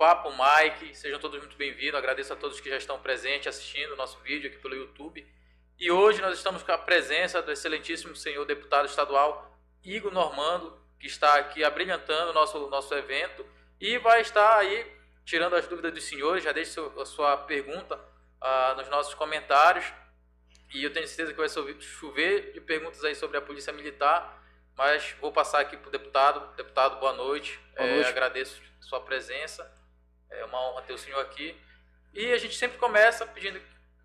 Papo Mike. Sejam todos muito bem-vindos. Agradeço a todos que já estão presentes assistindo o nosso vídeo aqui pelo YouTube. E hoje nós estamos com a presença do excelentíssimo senhor deputado estadual Igor Normando, que está aqui abrilhantando o nosso, nosso evento e vai estar aí tirando as dúvidas dos senhores. Já deixe a sua pergunta uh, nos nossos comentários. E eu tenho certeza que vai chover de perguntas aí sobre a Polícia Militar. Mas vou passar aqui para o deputado. Deputado, boa noite. Boa noite. É, agradeço a sua presença. É uma honra ter o senhor aqui. E a gente sempre começa pedindo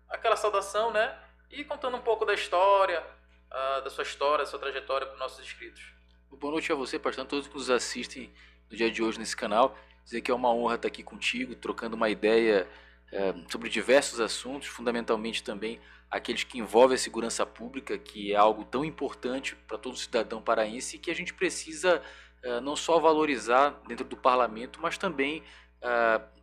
aquela saudação, né? E contando um pouco da história, uh, da sua história, da sua trajetória para os nossos inscritos. Boa noite a você, pastor, a todos que nos assistem no dia de hoje nesse canal. Dizer que é uma honra estar aqui contigo, trocando uma ideia é, sobre diversos assuntos, fundamentalmente também aqueles que envolvem a segurança pública, que é algo tão importante para todo cidadão paraense e que a gente precisa é, não só valorizar dentro do parlamento, mas também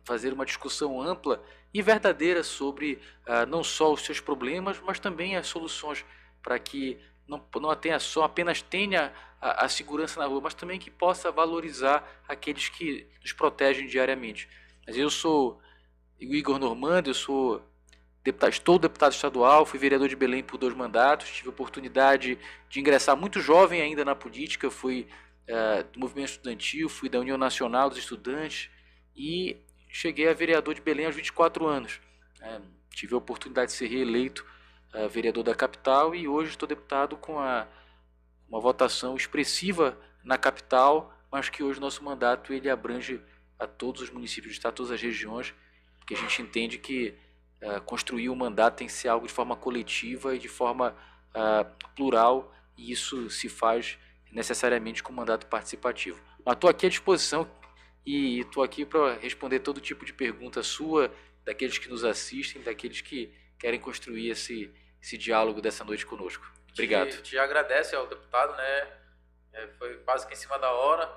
fazer uma discussão ampla e verdadeira sobre é, não só os seus problemas, mas também as soluções para que não, não tenha só apenas tenha a, a, segurança na rua, mas também que possa valorizar aqueles que nos protegem diariamente. Mas eu sou o Igor Normando, eu sou deputado, estou deputado estadual, fui vereador de Belém por dois mandatos, tive a oportunidade de ingressar muito jovem ainda na política, fui uh, do movimento estudantil, fui da União Nacional dos Estudantes e cheguei a vereador de Belém aos 24 anos. Uh, tive a oportunidade de ser reeleito uh, vereador da capital e hoje estou deputado com a, uma votação expressiva na capital, mas que hoje nosso mandato ele abrange a todos os municípios do estado, todas as regiões, porque a gente entende que uh, construir o um mandato tem que ser algo de forma coletiva e de forma uh, plural, e isso se faz necessariamente com mandato participativo. Estou aqui à disposição e estou aqui para responder todo tipo de pergunta sua, daqueles que nos assistem, daqueles que querem construir esse, esse diálogo dessa noite conosco. Obrigado. Te, te agradece ao deputado, né? É, foi quase que em cima da hora.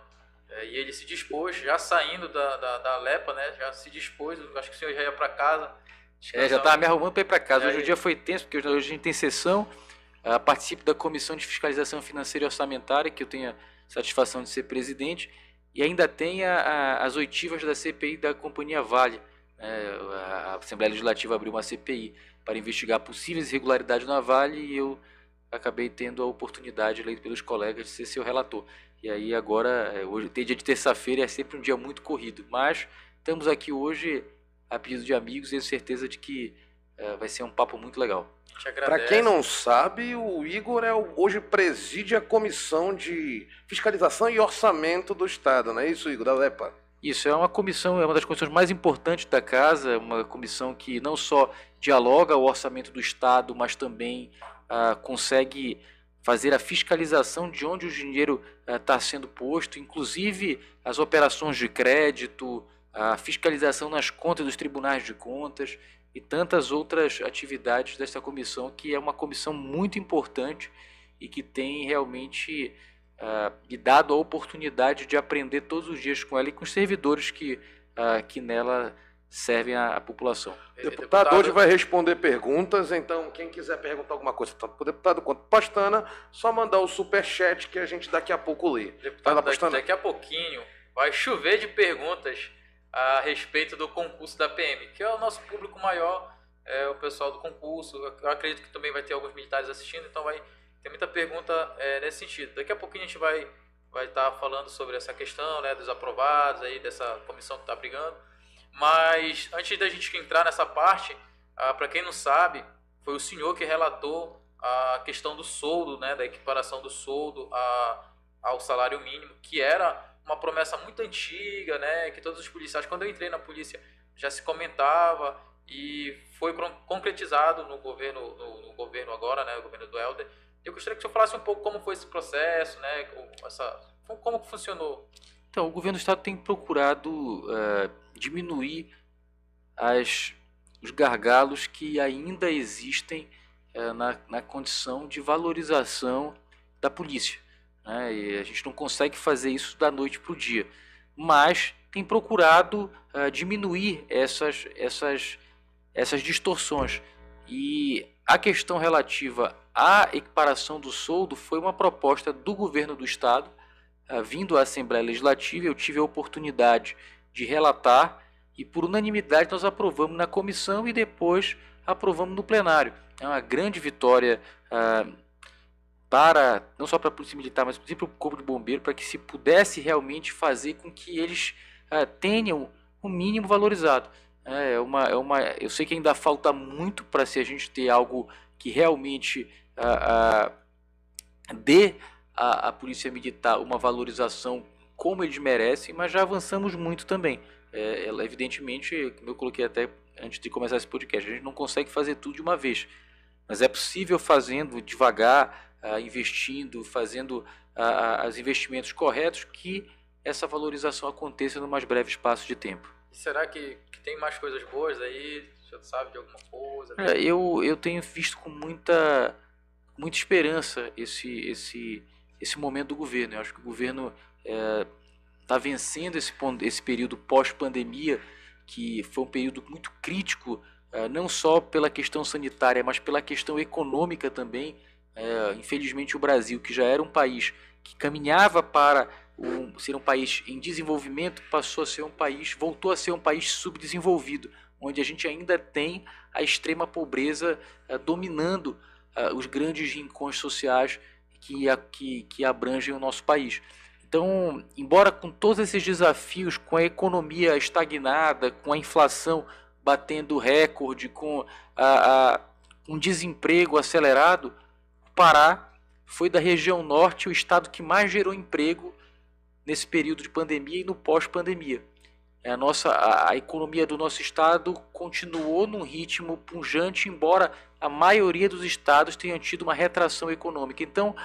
É, e ele se dispôs, já saindo da, da, da Lepa, né? Já se dispôs, acho que o senhor já ia para casa. É, já estava me arrumando para ir para casa. É, hoje o dia foi tenso, porque hoje, hoje a gente tem sessão. Uh, participo da Comissão de Fiscalização Financeira e Orçamentária, que eu tenho a satisfação de ser presidente. E ainda tem a, a, as oitivas da CPI da Companhia Vale. É, a Assembleia Legislativa abriu uma CPI para investigar possíveis irregularidades na Vale e eu acabei tendo a oportunidade, eleito pelos colegas, de ser seu relator. E aí agora, é, hoje tem dia de terça-feira é sempre um dia muito corrido, mas estamos aqui hoje a pedido de amigos e tenho certeza de que é, vai ser um papo muito legal. Para quem não sabe, o Igor é o, hoje preside a comissão de fiscalização e orçamento do Estado, não é isso, Igor, da LEPA? Isso, é uma comissão, é uma das comissões mais importantes da casa, uma comissão que não só dialoga o orçamento do Estado, mas também ah, consegue fazer a fiscalização de onde o dinheiro está ah, sendo posto, inclusive as operações de crédito, a fiscalização nas contas dos tribunais de contas e tantas outras atividades dessa comissão, que é uma comissão muito importante e que tem realmente uh, e dado a oportunidade de aprender todos os dias com ela e com os servidores que, uh, que nela servem à, população. O deputado, hoje vai responder perguntas, então quem quiser perguntar alguma coisa, tanto para o deputado quanto para Pastana, só mandar o super chat que a gente daqui a pouco lê. Deputado, daqui, daqui a pouquinho vai chover de perguntas a respeito do concurso da PM, que é o nosso público maior, é o pessoal do concurso. Eu acredito que também vai ter alguns militares assistindo, então vai tem muita pergunta é, nesse sentido. Daqui a pouquinho a gente vai vai estar tá falando sobre essa questão, né, dos aprovados aí dessa comissão que está brigando. Mas antes da gente entrar nessa parte, ah, para quem não sabe, foi o senhor que relatou a questão do soldo, né, da equiparação do soldo a, ao salário mínimo, que era uma promessa muito antiga, né, que todos os policiais, quando eu entrei na polícia, já se comentava e foi concretizado no governo, no, no governo agora, né, o governo do Helder, eu gostaria que o senhor falasse um pouco como foi esse processo, né? Como, essa, como funcionou. Então, o governo do estado tem procurado uh, diminuir as, os gargalos que ainda existem uh, na, na condição de valorização da polícia. Né? E a gente não consegue fazer isso da noite para o dia, mas tem procurado uh, diminuir essas, essas, essas distorções. E a questão relativa à equiparação do soldo foi uma proposta do governo do estado, uh, vindo à Assembleia Legislativa. Eu tive a oportunidade de relatar e por unanimidade nós aprovamos na comissão e depois aprovamos no plenário. É uma grande vitória ah, para não só para a polícia militar, mas para o corpo de bombeiro, para que se pudesse realmente fazer com que eles ah, tenham o mínimo valorizado. É uma, é uma, eu sei que ainda falta muito para se a gente ter algo que realmente ah, ah, dê à polícia militar uma valorização como eles merecem, mas já avançamos muito também. É, ela, evidentemente, como eu coloquei até antes de começar esse podcast, a gente não consegue fazer tudo de uma vez, mas é possível fazendo devagar, uh, investindo, fazendo uh, os investimentos corretos que essa valorização aconteça no mais breve espaço de tempo. será que, que tem mais coisas boas aí? Você sabe de alguma coisa? É, eu, eu tenho visto com muita, muita esperança esse, esse, esse momento do governo. Eu acho que o governo está é, vencendo esse, esse período pós-pandemia, que foi um período muito crítico, é, não só pela questão sanitária, mas pela questão econômica também. É, infelizmente, o Brasil, que já era um país que caminhava para um, ser um país em desenvolvimento, passou a ser um país, voltou a ser um país subdesenvolvido, onde a gente ainda tem a extrema pobreza é, dominando é, os grandes rincões sociais que, que, que abrangem o nosso país. Então, embora com todos esses desafios, com a economia estagnada, com a inflação batendo recorde, com a, a, um desemprego acelerado, Pará foi da região norte o estado que mais gerou emprego nesse período de pandemia e no pós-pandemia. A, nossa, a, economia do nosso estado continuou num ritmo punjante, embora a maioria dos estados tenha tido uma retração econômica. Então,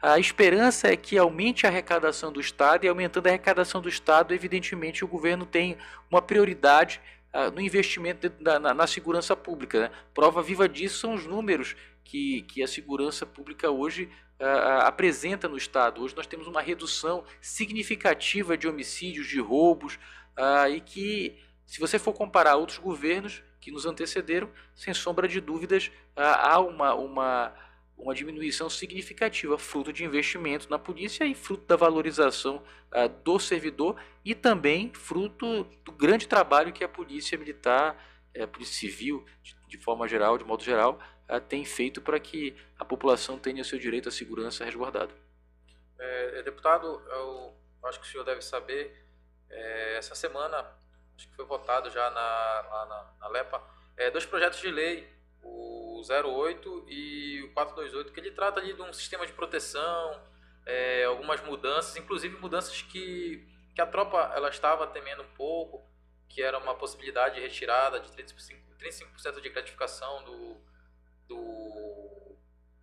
a esperança é que aumente a arrecadação do Estado e aumentando a arrecadação do Estado, evidentemente, o governo tem uma prioridade uh, no investimento na, segurança pública. Né? Prova viva disso são os números que, que a segurança pública hoje uh, apresenta no Estado. Hoje nós temos uma redução significativa de homicídios, de roubos, uh, e que, se você for comparar outros governos que nos antecederam, sem sombra de dúvidas, há uma, uma uma diminuição significativa, fruto de investimento na polícia e fruto da valorização uh, do servidor e também fruto do grande trabalho que a polícia militar, eh, a polícia civil, de, de, forma geral, de modo geral, uh, tem feito para que a população tenha seu direito à segurança resguardado. É, deputado, eu acho que o senhor deve saber, é, essa semana, acho que foi votado já na, na, na LEPA, é, dois projetos de lei o 08 e o 428, que ele trata ali de um sistema de proteção, é, algumas mudanças, inclusive mudanças que, que a tropa ela estava temendo um pouco, que era uma possibilidade de retirada de 35%, 35 de gratificação do, do,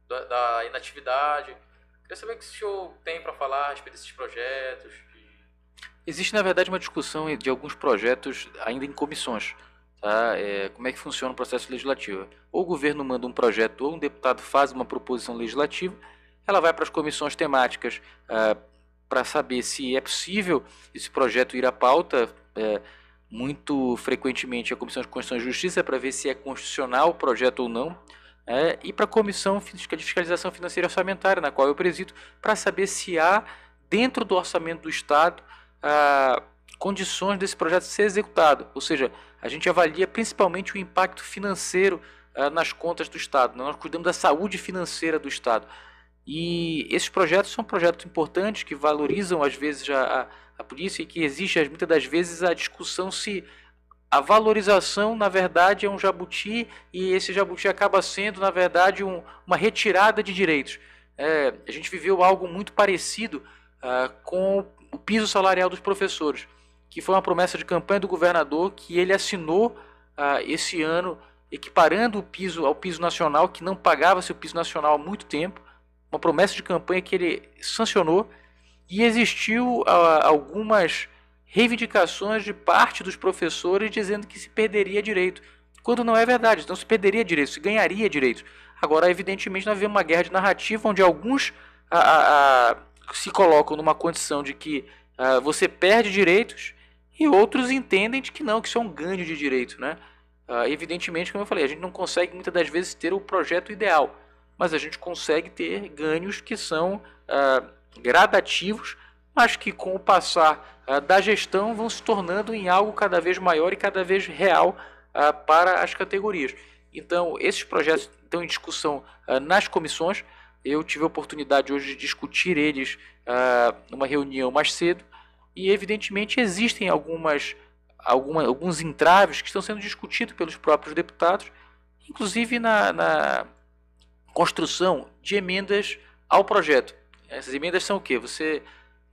da, da, inatividade. Queria saber o que o senhor tem para falar a respeito desses projetos. Existe, na verdade, uma discussão de alguns projetos ainda em comissões. Tá? É, como é que funciona o processo legislativo? Ou o governo manda um projeto ou um deputado faz uma proposição legislativa, ela vai para as comissões temáticas ah, para saber se é possível esse projeto ir à pauta. É, muito frequentemente a Comissão de Constituição e Justiça para ver se é constitucional o projeto ou não. É, e para a Comissão de Fiscalização Financeira Orçamentária, na qual eu presido, para saber se há, dentro do orçamento do Estado, ah, condições desse projeto ser executado. Ou seja, a gente avalia principalmente o impacto financeiro uh, nas contas do Estado. Nós cuidamos da saúde financeira do Estado. E esses projetos são projetos importantes que valorizam, às vezes, a, a, a polícia e que existe, muitas das vezes, a discussão se a valorização, na verdade, é um jabuti e esse jabuti acaba sendo, na verdade, um, uma retirada de direitos. É, a gente viveu algo muito parecido uh, com o piso salarial dos professores que foi uma promessa de campanha do governador que ele assinou ah, esse ano, equiparando o piso ao piso nacional, que não pagava seu piso nacional há muito tempo, uma promessa de campanha que ele sancionou, e existiu ah, algumas reivindicações de parte dos professores dizendo que se perderia direito, quando não é verdade, não se perderia direito, se ganharia direito. Agora, evidentemente, nós vemos uma guerra de narrativa onde alguns ah, se colocam numa condição de que você perde direitos e outros entendem de que não, que isso é um ganho de direito, né? Uh, evidentemente, como eu falei, a gente não consegue muitas das vezes ter o projeto ideal, mas a gente consegue ter ganhos que são uh, gradativos, mas que com o passar uh, da gestão vão se tornando em algo cada vez maior e cada vez real uh, para as categorias. Então, esses projetos estão em discussão uh, nas comissões. Eu tive a oportunidade hoje de discutir eles numa reunião mais cedo e, evidentemente, existem algumas, alguma, alguns entraves que estão sendo discutidos pelos próprios deputados, inclusive na, na construção de emendas ao projeto. Essas emendas são o quê? Você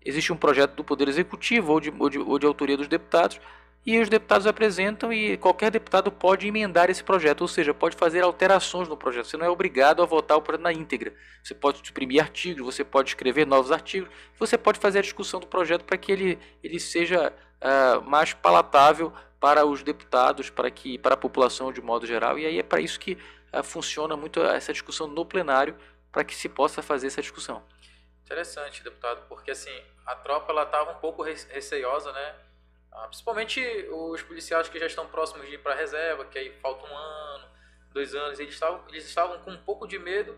existe um projeto do Poder Executivo ou de, ou de, ou de autoria dos deputados e os deputados apresentam e qualquer deputado pode emendar esse projeto, ou seja, pode fazer alterações no projeto. Você não é obrigado a votar o projeto na íntegra. Você pode suprimir artigos, você pode escrever novos artigos, você pode fazer a discussão do projeto para que ele, ele seja uh, mais palatável para os deputados, para que para a população de modo geral. E aí é para isso que uh, funciona muito essa discussão no plenário, para que se possa fazer essa discussão. Interessante, deputado, porque assim, a tropa ela estava um pouco receiosa, né? Ah, principalmente os policiais que já estão próximos de ir para a reserva, que aí falta um ano, dois anos, eles estavam, eles estavam com um pouco de medo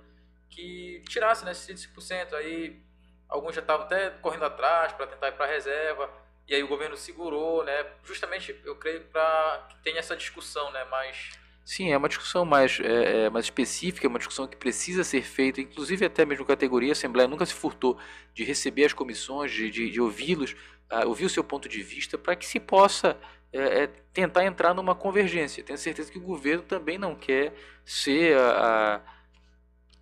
que tirasse né, esses 5%. Aí alguns já estavam até correndo atrás para tentar ir para a reserva, e aí o governo segurou, né? Justamente, eu creio, para que tenha essa discussão né, mais Sim, é uma discussão mais, é, é, mais específica, é uma discussão que precisa ser feita, inclusive até mesmo categoria, a Assembleia. Nunca se furtou de receber as comissões, de, de, de ouvi-los, uh, ouvir o seu ponto de vista, para que se possa é, é, tentar entrar numa convergência. Tenho certeza que o governo também não quer ser a, a,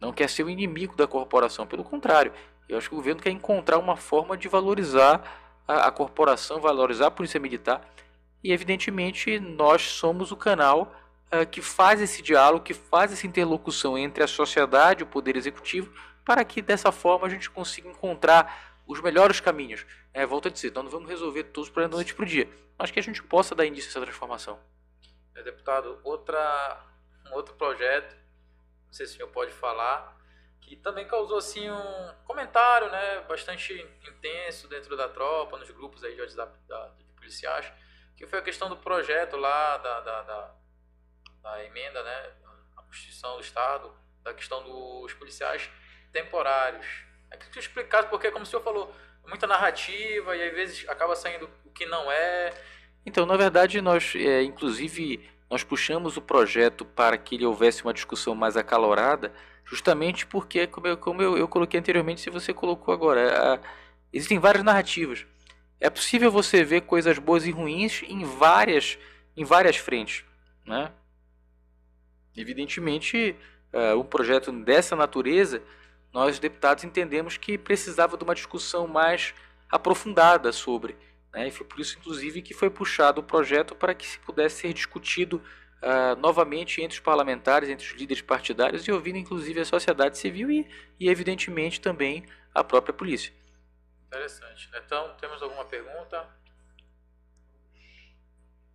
não quer ser o inimigo da corporação, pelo contrário, eu acho que o governo quer encontrar uma forma de valorizar a, a corporação, valorizar a polícia militar, e evidentemente nós somos o canal uh, que faz esse diálogo, que faz essa interlocução entre a sociedade e o poder executivo, para que dessa forma a gente consiga encontrar os melhores caminhos. É, volto a dizer, então não vamos resolver todos para noite para o dia, mas que a gente possa dar início a essa transformação. É, deputado, outra, um outro projeto, não sei se o senhor pode falar, que também causou assim um comentário né, bastante intenso dentro da tropa, nos grupos aí de da, de policiais, que foi a questão do projeto lá da, da, da da emenda, né, a Constituição do Estado, da questão dos policiais temporários. É que tu explicasse, porque, como o senhor falou, muita narrativa e às vezes acaba saindo o que não é. Então, na verdade, nós, é, inclusive, nós puxamos o projeto para que ele houvesse uma discussão mais acalorada, justamente porque, como eu, como eu, eu coloquei anteriormente, se você colocou agora, a, existem várias narrativas. É possível você ver coisas boas e ruins em várias, em várias frentes, né? Evidentemente, uh, um projeto dessa natureza, nós deputados entendemos que precisava de uma discussão mais aprofundada sobre. Né? E foi por isso, inclusive, que foi puxado o projeto para que se pudesse ser discutido uh, novamente entre os parlamentares, entre os líderes partidários e ouvindo, inclusive, a sociedade civil e, e evidentemente, também a própria polícia. Interessante. Então, temos alguma pergunta?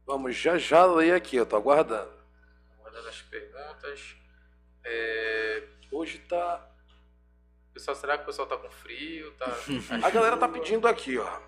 Vamos já já ler aqui, eu estou aguardando aguardando as perguntas. É... Hoje tá. Pessoal, será que o pessoal tá com frio? Tá... A galera tá pedindo aqui, ó.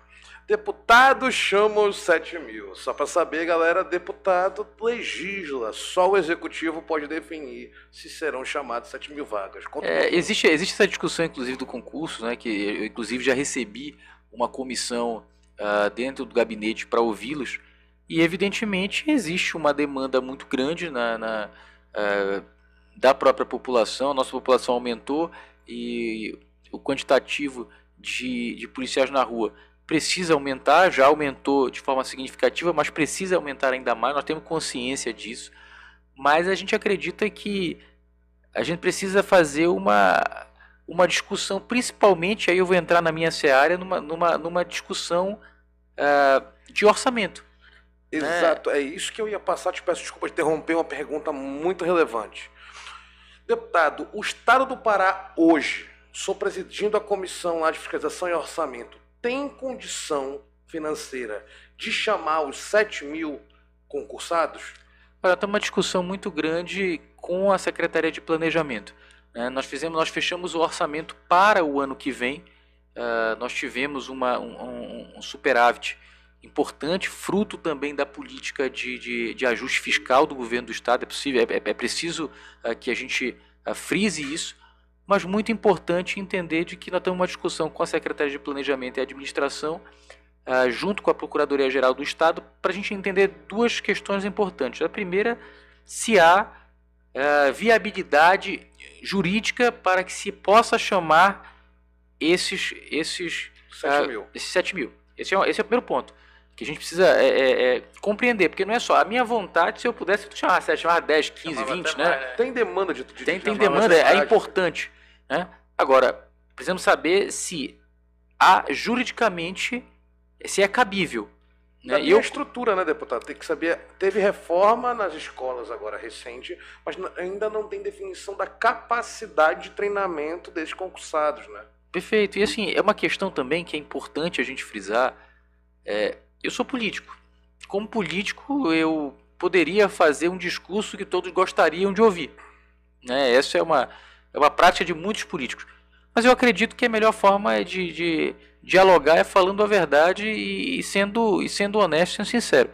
Deputado chama os 7 mil. Só para saber, galera, deputado legisla. Só o executivo pode definir se serão chamados 7 mil vagas. É, existe, existe essa discussão, inclusive, do concurso, né? Que eu, inclusive, já recebi uma comissão uh, dentro do gabinete para ouvi-los. E evidentemente existe uma demanda muito grande na, na uh, da própria população, a nossa população aumentou e o quantitativo de, de policiais na rua precisa aumentar, já aumentou de forma significativa, mas precisa aumentar ainda mais, nós temos consciência disso. Mas a gente acredita que a gente precisa fazer uma, uma discussão, principalmente, aí eu vou entrar na minha seara, numa, numa, numa discussão uh, de orçamento. Exato, é. é isso que eu ia passar. Te peço desculpa de interromper uma pergunta muito relevante. Deputado, o Estado do Pará hoje, sou presidindo a comissão lá de fiscalização e orçamento, tem condição financeira de chamar os 7 mil concursados? Olha, tem uma discussão muito grande com a Secretaria de Planejamento. Né? Nós fizemos, nós fechamos o orçamento para o ano que vem. Uh, nós tivemos uma, um, um, um superávit importante, fruto também da política de, de, de, ajuste fiscal do governo do estado. É possível, é, é, é preciso uh, que a gente uh, frise isso, mas muito importante entender de que nós temos uma discussão com a Secretaria de Planejamento e Administração, uh, junto com a Procuradoria-Geral do Estado, para a gente entender duas questões importantes. A primeira, se há viabilidade jurídica para que se possa chamar esses, esses, 7 mil. esses 7 mil. Esse é, esse é o primeiro ponto que a gente precisa é, é, é, compreender, porque não é só a minha vontade, se eu pudesse chamar 7, chamar 10, 15, Chamava 20, até né? mais, né? Tem demanda de, de Tem, tem demanda, é sociedade. importante. Né? Agora, precisamos saber se há juridicamente, se é cabível. Né? E eu, a estrutura, né, deputado? Tem que saber. Teve reforma nas escolas agora recente, mas ainda não tem definição da capacidade de treinamento desses concursados, né? perfeito. E assim, é uma questão também que é importante a gente frisar. é, eu sou político. Como político, eu poderia fazer um discurso que todos gostariam de ouvir. Né? Essa é uma, é uma prática de muitos políticos. Mas eu acredito que a melhor forma é de, de dialogar é falando a verdade e, e sendo, e sendo honesto e sincero.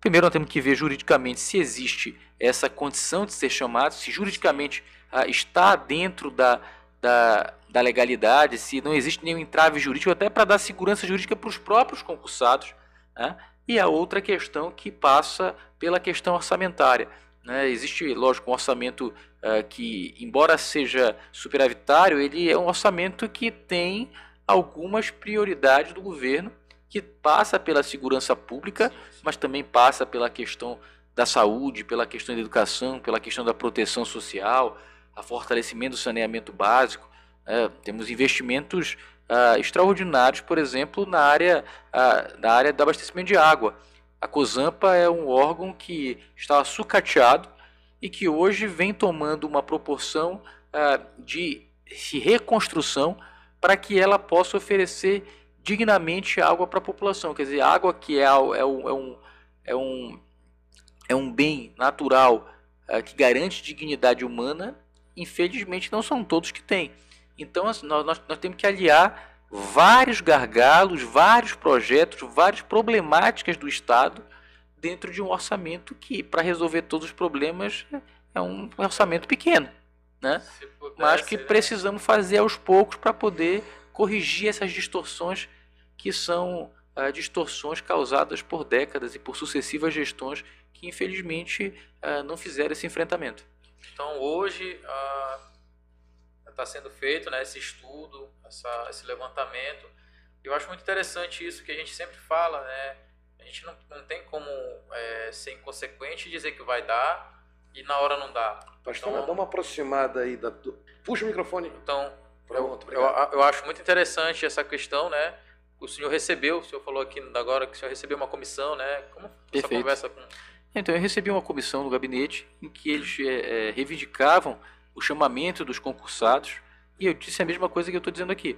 Primeiro, nós temos que ver juridicamente se existe essa condição de ser chamado, se juridicamente ah, está dentro da, da, da legalidade, se não existe nenhum entrave jurídico, até para dar segurança jurídica para os próprios concursados. Né? E a outra questão que passa pela questão orçamentária. Né? Existe, lógico, um orçamento ah, que, embora seja superavitário, ele é um orçamento que tem algumas prioridades do governo, que passa pela segurança pública, mas também passa pela questão da saúde, pela questão da educação, pela questão da proteção social, a fortalecimento do saneamento básico. né? temos investimentos ah, extraordinários, por exemplo, na área, ah, na área do abastecimento de água. A COSAMPA é um órgão que estava sucateado e que hoje vem tomando uma proporção ah, de reconstrução para que ela possa oferecer dignamente água para a população. Quer dizer, água que é, é, um, é, um, é, um, é um bem natural ah, que garante dignidade humana, infelizmente não são todos que têm. Então assim, nós, nós, nós temos que aliar vários gargalos, vários projetos, várias problemáticas do Estado dentro de um orçamento que, para resolver todos os problemas, é um orçamento pequeno. Né? Se pudesse, Mas que né? precisamos fazer aos poucos para poder corrigir essas distorções que são ah, distorções causadas por décadas e por sucessivas gestões que infelizmente ah, não fizeram esse enfrentamento. Então hoje está sendo feito né, esse estudo, essa- esse levantamento. Eu acho muito interessante isso que a gente sempre fala, né? A gente não, não tem como é, ser inconsequente e dizer que vai dar e na hora não dá. Pastor, Então- dá uma aproximada aí. Da... do- Puxa o microfone. Então, Pronto, eu, obrigado. eu acho muito interessante essa questão, né? O senhor recebeu, o senhor falou aqui agora que o senhor recebeu uma comissão, né? Como foi essa Perfeito. conversa com Então eu recebi uma comissão no gabinete em que eles eh, eh, reivindicavam o chamamento dos concursados e eu disse a mesma coisa que eu estou dizendo aqui.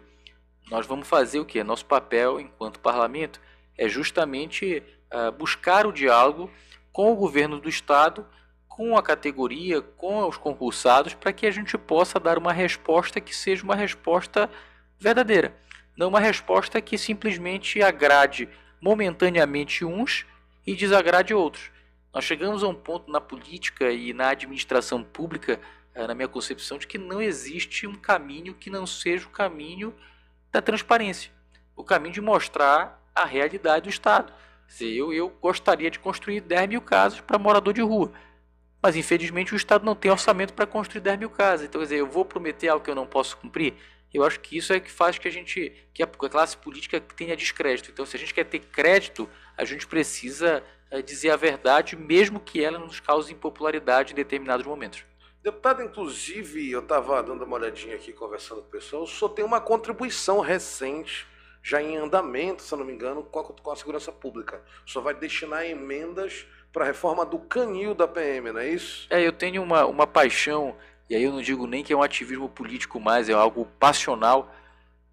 Nós vamos fazer o que? Nosso papel enquanto parlamento é justamente ah, buscar o diálogo com o governo do estado, com a categoria, com os concursados, para que a gente possa dar uma resposta que seja uma resposta verdadeira, não uma resposta que simplesmente agrade momentaneamente uns e desagrade outros. Nós chegamos a um ponto na política e na administração pública, na minha concepção, de que não existe um caminho que não seja o caminho da transparência, o caminho de mostrar a realidade do Estado. Eu, eu gostaria de construir 10 mil casas para morador de rua, mas infelizmente o Estado não tem orçamento para construir 10 mil casas. Então, quer dizer, eu vou prometer algo que eu não posso cumprir. Eu acho que isso é que faz que a gente, que a classe política tenha descrédito. Então, se a gente quer ter crédito, a gente precisa eh, dizer a verdade, mesmo que ela nos cause impopularidade em determinados momentos. Deputado, inclusive, eu estava dando uma olhadinha aqui, conversando com o pessoal, o senhor tem uma contribuição recente, já em andamento, se eu não me engano, com a, com a segurança pública. O senhor vai destinar emendas para a reforma do canil da PM, não é isso? É, eu tenho uma, uma paixão, e aí eu não digo nem que é um ativismo político mais, é algo passional,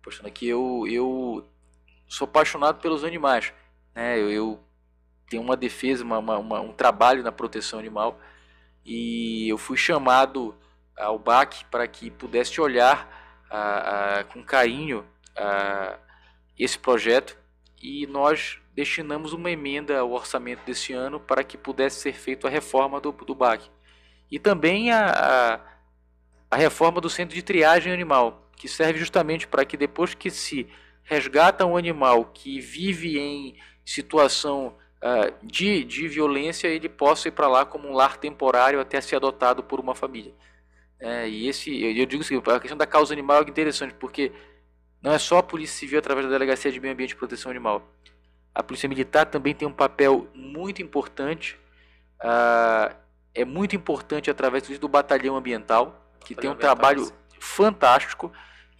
postando que eu, eu sou apaixonado pelos animais, né? Eu, eu tenho uma defesa, uma, uma- uma- um trabalho na proteção animal, e eu fui chamado ao BAC para que pudesse olhar ah, ah, com carinho ah, esse projeto, e nós destinamos uma emenda ao orçamento desse ano para que pudesse ser feita a reforma do, do BAC. E também a, a- a reforma do centro de triagem animal, que serve justamente para que depois que se resgata um animal que vive em situação uh, de, de violência, ele possa ir para lá como um lar temporário até ser adotado por uma família. É, e esse, eu digo assim, a questão da causa animal é algo interessante, porque não é só a Polícia Civil através da Delegacia de Meio Ambiente e Proteção Animal. A Polícia Militar também tem um papel muito importante. Uh, é muito importante através do Batalhão Ambiental, que tem um trabalho sim. fantástico,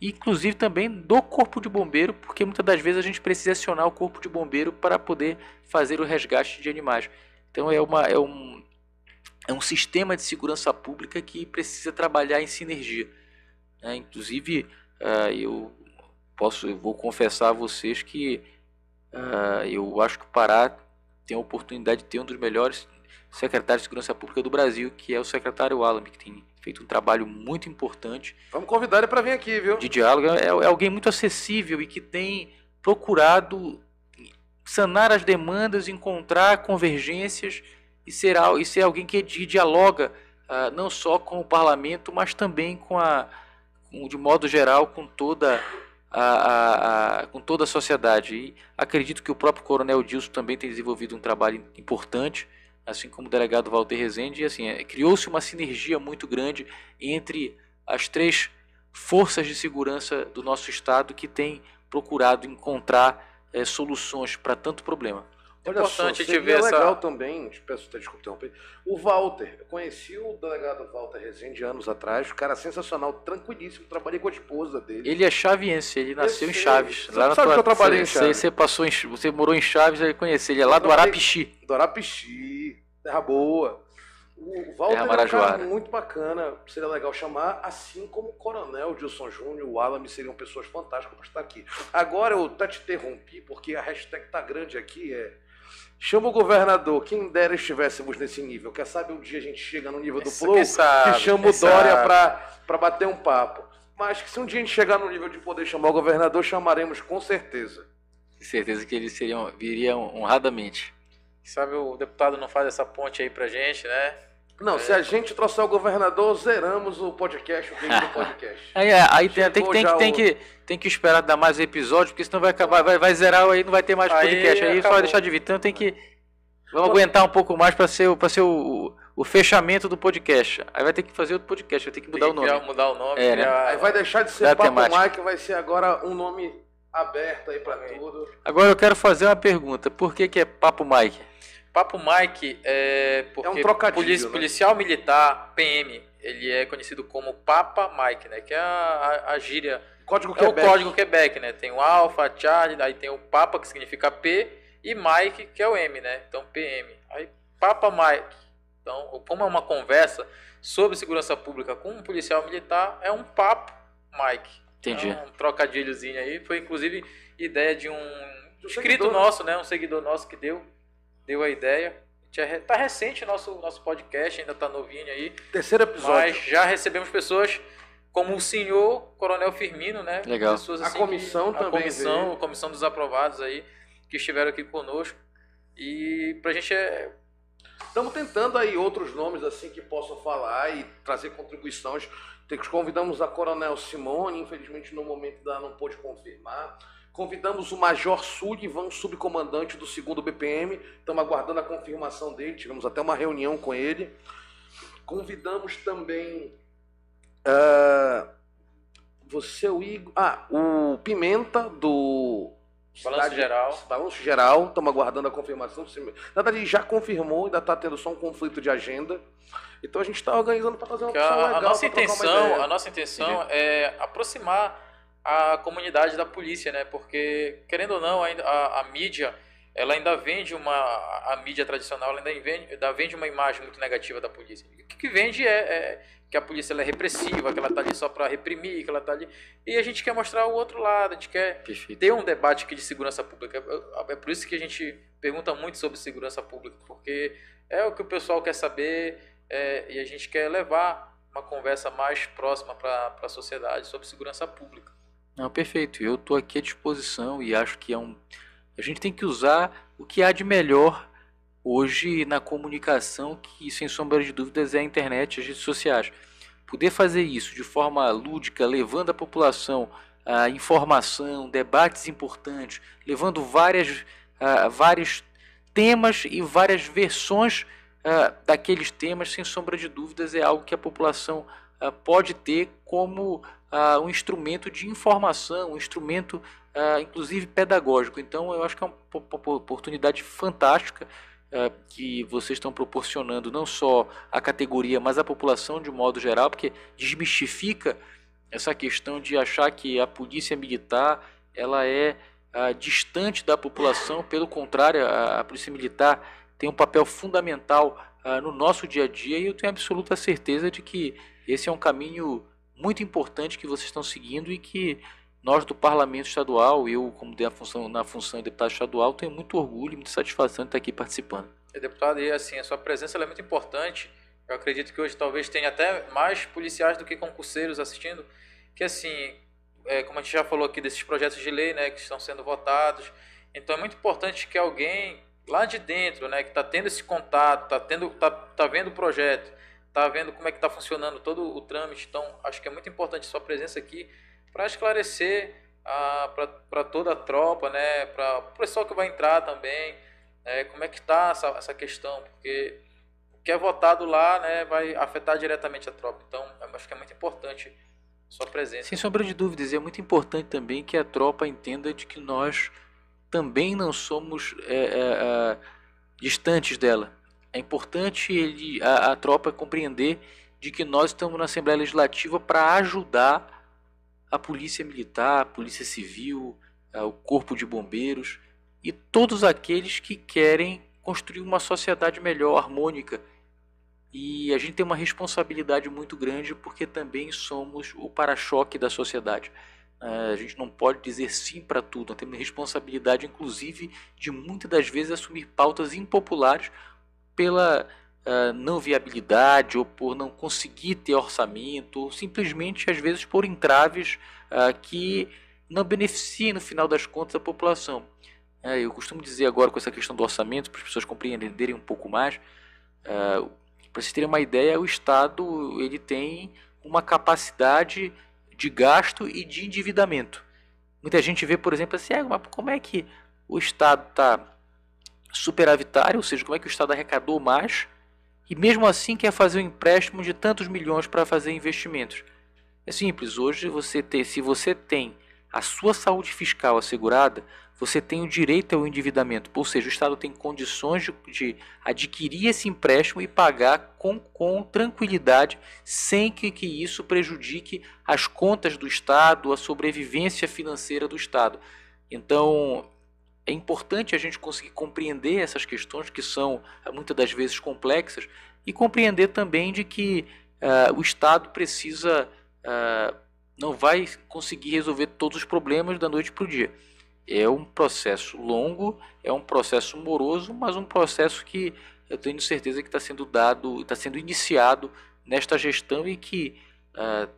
inclusive também do Corpo de Bombeiro, porque muitas das vezes a gente precisa acionar o Corpo de Bombeiro para poder fazer o resgate de animais. Então é, uma, é, um, é um sistema de segurança pública que precisa trabalhar em sinergia. Né? Inclusive, uh, eu posso, eu vou confessar a vocês que uh, eu acho que o Pará tem a oportunidade de ter um dos melhores secretários de segurança pública do Brasil, que é o secretário Alam, que tem feito um trabalho muito importante. Vamos convidar ele para vir aqui, viu? De diálogo. É, é, alguém muito acessível e que tem procurado sanar as demandas, encontrar convergências e ser, e ser alguém que dialoga uh, não só com o parlamento, mas também com a, com, de modo geral, com toda a, a, a, com toda a sociedade. E acredito que o próprio Coronel Dilson também tem desenvolvido um trabalho importante, assim como o delegado Walter Rezende. E assim, é, criou-se uma sinergia muito grande entre as três forças de segurança do nosso Estado que têm procurado encontrar é, soluções para tanto problema. Olha importante só, seria ver legal essa... também, peço desculpa interromper, o Walter, eu conheci o delegado Walter Rezende anos atrás, um cara sensacional, tranquilíssimo, trabalhei com a esposa dele. Ele é chaviense, ele nasceu em Chaves. Você lá sabe tua... que eu trabalhei em Chaves. Você, passou em... você morou em Chaves, eu conheci, ele é lá do Arapixi. Do Arapixi, terra boa. O Walter é, é um cara muito bacana, seria legal chamar, assim como o Coronel Dilson Júnior, o Alan seriam pessoas fantásticas para estar aqui. Agora eu até te interrompi, porque a hashtag tá grande aqui, é Chama o governador, quem dera estivéssemos nesse nível. Quer saber um dia a gente chega no nível do Flow sabe, que chama o Dória para bater um papo. Mas que se um dia a gente chegar no nível de poder chamar o governador, chamaremos com certeza. Com certeza que eles seriam, viriam honradamente. Sabe, o deputado não faz essa ponte aí pra gente, né? Não, é. se a gente trouxer o governador, zeramos o podcast, o vídeo do podcast. aí é, aí tem, tem, tem, tem, que, tem que esperar dar mais episódios, porque senão vai acabar, vai, vai zerar aí, não vai ter mais podcast. Aí, aí só vai deixar de vir. Então tem que. Vamos aguentar um pouco mais para ser, pra ser o, o fechamento do podcast. Aí vai ter que fazer outro podcast, vai ter que mudar tem o nome. mudar o nome. É, né? Aí vai deixar de ser Papo Mike, vai ser agora um nome aberto aí para tudo. Agora eu quero fazer uma pergunta. Por que, que é Papo Mike? Papo Mike é porque é um trocadilho, polici né? policial militar, PM, ele é conhecido como Papa Mike, né? Que é a, a, a gíria. Código é Quebec. o código Quebec, né? Tem o Alpha, Charlie, aí tem o Papa que significa P e Mike que é o M, né? Então PM. Aí Papa Mike. Então, como é uma conversa sobre segurança pública com um policial militar, é um papo Mike. Entendi. É um trocadilhozinho aí. Foi inclusive ideia de um inscrito nosso, né? Um seguidor nosso que deu deu a ideia. Tá recente o nosso, nosso podcast, ainda tá novinho aí. Terceiro episódio. Mas já recebemos pessoas como o senhor Coronel Firmino, né? Legal. Pessoas assim a comissão que, também. A comissão, veio. a comissão dos aprovados aí, que estiveram aqui conosco. E pra gente é. Estamos tentando aí outros nomes assim que possam falar e trazer contribuições. Convidamos a Coronel Simone, infelizmente no momento da não pôde confirmar. Convidamos o Major Sullivan, subcomandante do 2 BPM. Estamos aguardando a confirmação dele. Tivemos até uma reunião com ele. Convidamos também. Uh, você, o Igor. Ah, o Pimenta, do. Balanço Cidade, Geral. Balanço Geral. Estamos aguardando a confirmação. Na verdade, já confirmou, ainda está tendo só um conflito de agenda. Então a gente está organizando para fazer uma opção a, legal. A nossa intenção, a nossa intenção é aproximar a comunidade da polícia, né? Porque, querendo ou não, ainda, a, a mídia ela ainda vende uma a mídia tradicional ainda vende, ainda vende uma imagem muito negativa da polícia o que, que vende é, é, que a polícia é repressiva que ela está ali só para reprimir que ela está ali e a gente quer mostrar o outro lado a gente quer Perfeito. ter um debate aqui de segurança pública é, é por isso que a gente pergunta muito sobre segurança pública porque é o que o pessoal quer saber é, e a gente quer levar uma conversa mais próxima para a sociedade sobre segurança pública não, perfeito. Eu estou aqui à disposição e acho que é um. A gente tem que usar o que há de melhor hoje na comunicação, que sem sombra de dúvidas é a internet as redes sociais. poder fazer isso de forma lúdica, levando a população a informação, debates importantes, levando várias, uh, vários temas e várias versões daqueles temas, sem sombra de dúvidas, é algo que a população pode ter como um instrumento de informação, um instrumento, inclusive pedagógico. Então, eu acho que é uma oportunidade fantástica que vocês estão proporcionando não só a categoria, mas a população de modo geral, porque desmistifica essa questão de achar que a polícia militar ela é ah, distante da população, pelo contrário, a, a, polícia militar tem um papel fundamental ah, no nosso dia a dia e eu tenho absoluta certeza de que esse é um caminho muito importante que vocês estão seguindo e que nós do Parlamento Estadual, eu como na função, na função de deputado estadual, tenho muito orgulho e muita satisfação de estar aqui participando. É, deputado, e assim, a sua presença é muito importante. Eu acredito que hoje talvez tenha até mais policiais do que concurseiros assistindo, que assim, é, como a gente já falou aqui desses projetos de lei, né, que estão sendo votados, então é muito importante que alguém lá de dentro, né, que está tendo esse contato, está tá, tá vendo o projeto, está vendo como é que está funcionando todo o trâmite, então acho que é muito importante sua presença aqui para esclarecer para toda a tropa, né, para o pessoal que vai entrar também, né, como é que está essa, essa questão, porque o que é votado lá né, vai afetar diretamente a tropa. Então, acho que é muito importante sua presença. Sem sombra de dúvidas, é muito importante também que a tropa entenda de que nós também não somos é, é, é, distantes dela. É importante ele, a, a tropa compreender de que nós estamos na Assembleia Legislativa para ajudar a Polícia Militar, a Polícia Civil, o Corpo de Bombeiros e todos aqueles que querem construir uma sociedade melhor, harmônica, e a gente tem uma responsabilidade muito grande porque também somos o para-choque da sociedade. A gente não pode dizer sim para tudo, nós temos responsabilidade, inclusive, de muitas das vezes assumir pautas impopulares pela uh, não viabilidade ou por não conseguir ter orçamento, ou simplesmente, às vezes, por entraves uh, que não beneficiem, no final das contas, a população. Uh, eu costumo dizer agora com essa questão do orçamento, para as pessoas compreenderem um pouco mais, para vocês terem uma ideia, o Estado ele tem uma capacidade de gasto e de endividamento. Muita gente vê, por exemplo, assim, ah, mas como é que o Estado está superavitário, ou seja, como é que o Estado arrecadou mais e mesmo assim quer fazer um empréstimo de tantos milhões para fazer investimentos. É simples, hoje você tem, se você tem a sua saúde fiscal assegurada, você tem o direito ao endividamento, ou seja, o Estado tem condições de, de adquirir esse empréstimo e pagar com, com tranquilidade, sem que, que isso prejudique as contas do Estado, a sobrevivência financeira do Estado. Então, é importante a gente conseguir compreender essas questões que são muitas das vezes complexas e compreender também de que uh, o Estado precisa, uh, não vai conseguir resolver todos os problemas da noite para o dia. É um processo longo, é um processo moroso, mas um processo que eu tenho certeza que está sendo dado, está sendo iniciado nesta gestão e que uh,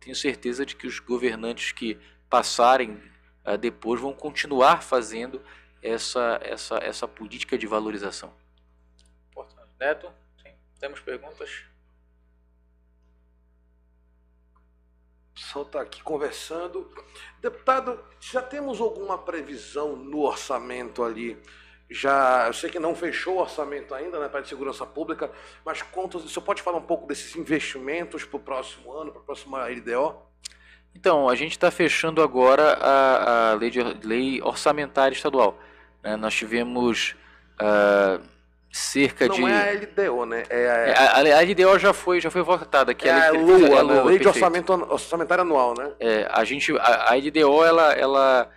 tenho certeza de que os governantes que passarem uh, depois vão continuar fazendo essa, essa, essa política de valorização. Neto, sim. temos perguntas? pessoal está aqui conversando. Deputado, já temos alguma previsão no orçamento ali? Já, eu sei que não fechou o orçamento ainda, né, para a segurança pública, mas quantos, você pode falar um pouco desses investimentos para o próximo ano, para a próxima LDO? Então, a gente está fechando agora a, a lei, de, lei orçamentária estadual. Né? Nós tivemos uh, cerca não de. Não é a LDO, né? É a... É, a, a, LDO já foi, já foi votada. Que é a, LUA, a Lua, Lei de Orçamento Orçamentário Anual, né? É, a, gente, a, a LDO ela, ela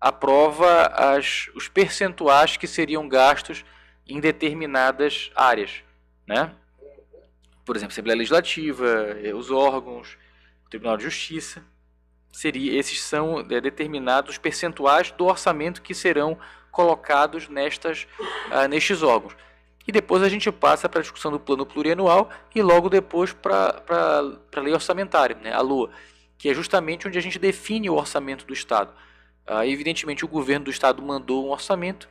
aprova as, os percentuais que seriam gastos em determinadas áreas, né? Por exemplo, Assembleia Legislativa, eh, os órgãos, o Tribunal de Justiça. Seria, esses são é, determinados percentuais do orçamento que serão colocados nestas, uh, nestes órgãos e depois a gente passa para a discussão do plano plurianual e logo depois para a lei orçamentária, né, a LUA, que é justamente onde a gente define o orçamento do Estado. Ah, evidentemente, o governo do Estado mandou um orçamento,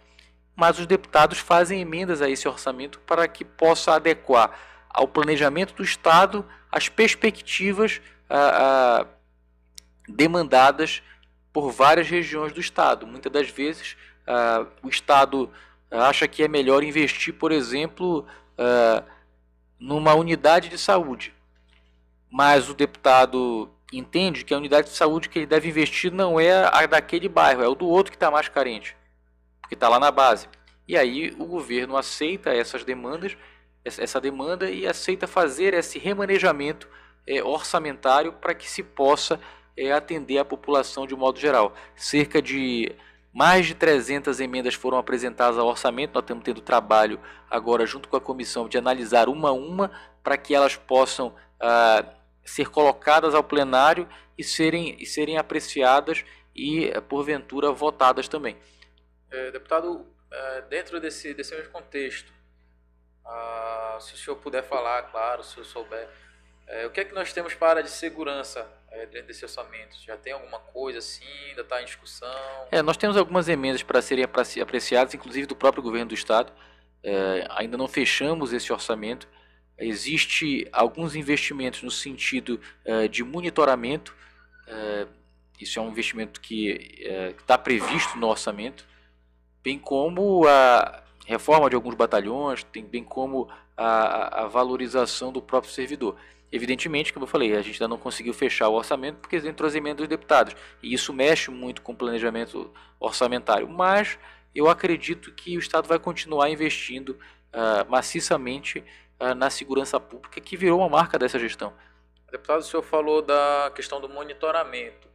mas os deputados fazem emendas a esse orçamento para que possa adequar ao planejamento do Estado as perspectivas ah, ah, demandadas por várias regiões do Estado. Muitas das vezes ah, o Estado acha que é melhor investir, por exemplo, ah, numa unidade de saúde, mas o deputado entende que a unidade de saúde que ele deve investir não é a daquele bairro, é o do outro que está mais carente, porque está lá na base. E aí o governo aceita essas demandas, essa demanda e aceita fazer esse remanejamento é, orçamentário para que se possa é, atender a população de modo geral. Cerca de mais de 300 emendas foram apresentadas ao orçamento. Nós estamos tendo trabalho agora junto com a comissão de analisar uma a uma para que elas possam ah, ser colocadas ao plenário e serem, e serem apreciadas e, porventura, votadas também. É, deputado, é, dentro desse, desse mesmo contexto, ah, se o senhor puder falar, claro, se eu souber, é, o que é que nós temos para de segurança é, dentro desse orçamento? Já tem alguma coisa assim? Ainda está em discussão? É, nós temos algumas emendas para serem apreciadas, inclusive do próprio governo do Estado. É, ainda não fechamos esse orçamento. Existe alguns investimentos no sentido é, de monitoramento. É, isso é um investimento que está previsto no orçamento, bem como a reforma de alguns batalhões, bem como a, a valorização do próprio servidor. Evidentemente, como eu falei, a gente ainda não conseguiu fechar o orçamento porque entrou as emendas dos deputados. E isso mexe muito com o planejamento orçamentário. Mas eu acredito que o Estado vai continuar investindo uh, maciçamente uh, na segurança pública, que virou uma marca dessa gestão. Deputado, o senhor falou da questão do monitoramento.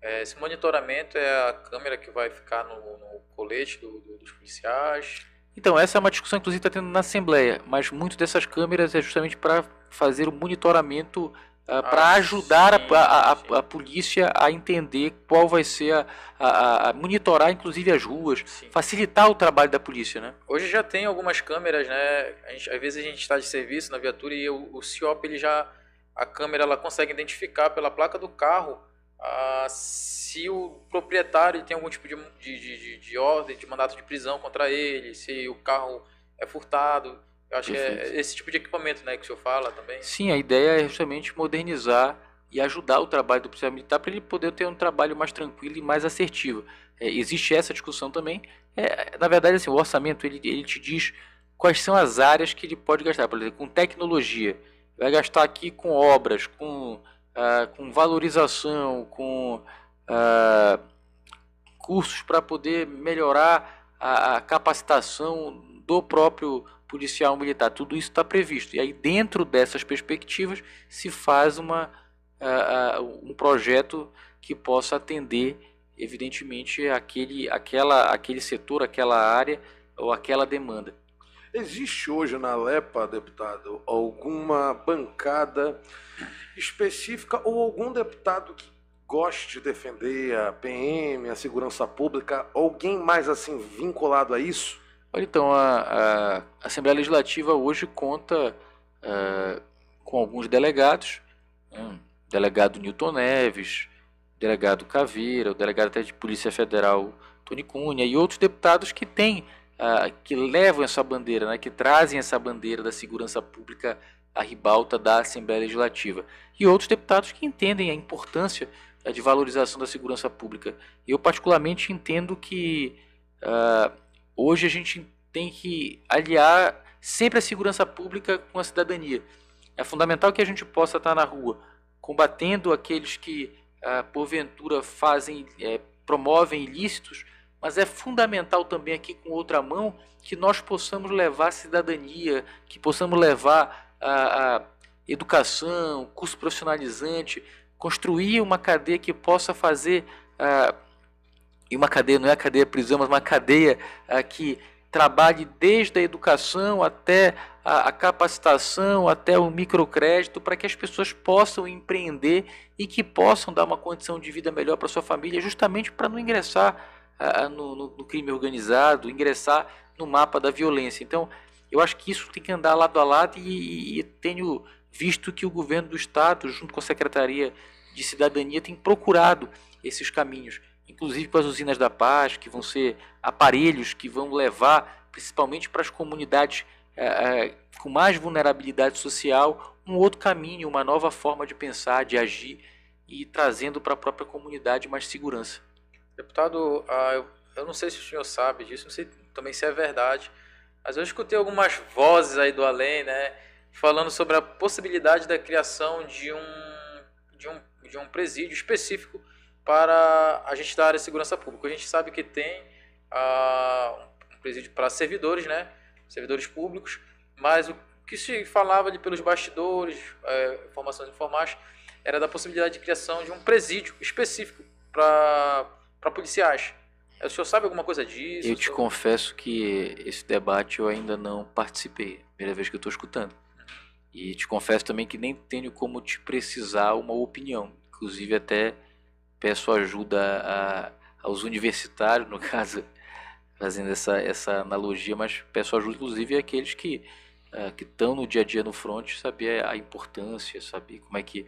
É, esse monitoramento é a câmera que vai ficar no, no colete do, do, dos policiais? Então, essa é uma discussão, inclusive, está tendo na Assembleia, mas muito dessas câmeras é justamente para fazer o monitoramento, uh, ah, para ah, ajudar sim, a, a, a, a, polícia a entender qual vai ser a, a monitorar, inclusive, as ruas, sim. facilitar o trabalho da polícia, né? Hoje já tem algumas câmeras, né? Gente, às vezes a gente está de serviço na viatura e o, o CIOP, ele já, a câmera, ela consegue identificar pela placa do carro ah, se o proprietário tem algum tipo de, de, de, de, ordem, de mandato de prisão contra ele, se o carro é furtado. Eu acho Perfeito. que é esse tipo de equipamento né, que o senhor fala também. Sim, a ideia é justamente modernizar e ajudar o trabalho do policial militar para ele poder ter um trabalho mais tranquilo e mais assertivo. É, existe essa discussão também. É, na verdade, assim, o orçamento ele, ele te diz quais são as áreas que ele pode gastar. Por exemplo, com tecnologia. Vai gastar aqui com obras, com uh, com valorização, com uh, cursos para poder melhorar a, a, capacitação do próprio policial militar. Tudo isso está previsto. E aí, dentro dessas perspectivas, se faz uma, uh, um projeto que possa atender, evidentemente, aquele, aquela, aquele setor, aquela área ou aquela demanda. Existe hoje na LEPA, deputado, alguma bancada específica ou algum deputado que goste de defender a PM, a segurança pública, alguém mais assim vinculado a isso? Olha, então, a, a Assembleia Legislativa hoje conta uh, com alguns delegados, né? delegado Newton Neves, delegado Caveira, o delegado até de Polícia Federal Tony Cunha e outros deputados que têm, uh, que levam essa bandeira, né, que trazem essa bandeira da segurança pública a ribalta da Assembleia Legislativa. E outros deputados que entendem a importância uh, de valorização da segurança pública. Eu, particularmente, entendo que hoje a gente tem que aliar sempre a segurança pública com a cidadania. É fundamental que a gente possa estar na rua combatendo aqueles que, uh, porventura, fazem, é, promovem ilícitos, mas é fundamental também aqui com outra mão que nós possamos levar cidadania, que possamos levar a, a educação, curso profissionalizante, construir uma cadeia que possa fazer uh, e uma cadeia não é a cadeia prisão, mas uma cadeia uh, que trabalhe desde a educação até a, a, capacitação, até o microcrédito, para que as pessoas possam empreender e que possam dar uma condição de vida melhor para sua família, justamente para não ingressar uh, no, no, no crime organizado, ingressar no mapa da violência. Então, eu acho que isso tem que andar lado a lado e, e tenho visto que o governo do estado, junto com a Secretaria de Cidadania, tem procurado esses caminhos, inclusive com as usinas da paz, que vão ser aparelhos que vão levar, principalmente para as comunidades é, com mais vulnerabilidade social, um outro caminho, uma nova forma de pensar, de agir e trazendo para a própria comunidade mais segurança. Deputado, ah, eu não sei se o senhor sabe disso, não sei também se é verdade, mas eu escutei algumas vozes aí do além, né, falando sobre a possibilidade da criação de um, de um, de um presídio específico para a gente da área de segurança pública. A gente sabe que tem ah, um presídio para servidores, né, servidores públicos, mas o que se falava ali pelos bastidores, é, informações informais, era da possibilidade de criação de um presídio específico para policiais. O senhor sabe alguma coisa disso? Eu te confesso que esse debate eu ainda não participei. Primeira vez que eu estou escutando. E te confesso também que nem tenho como te precisar uma opinião. Inclusive até peço ajuda a, aos universitários, no caso, fazendo essa, essa analogia, mas peço ajuda inclusive àqueles que uh, que estão no dia a dia no front, saber a importância, saber como é que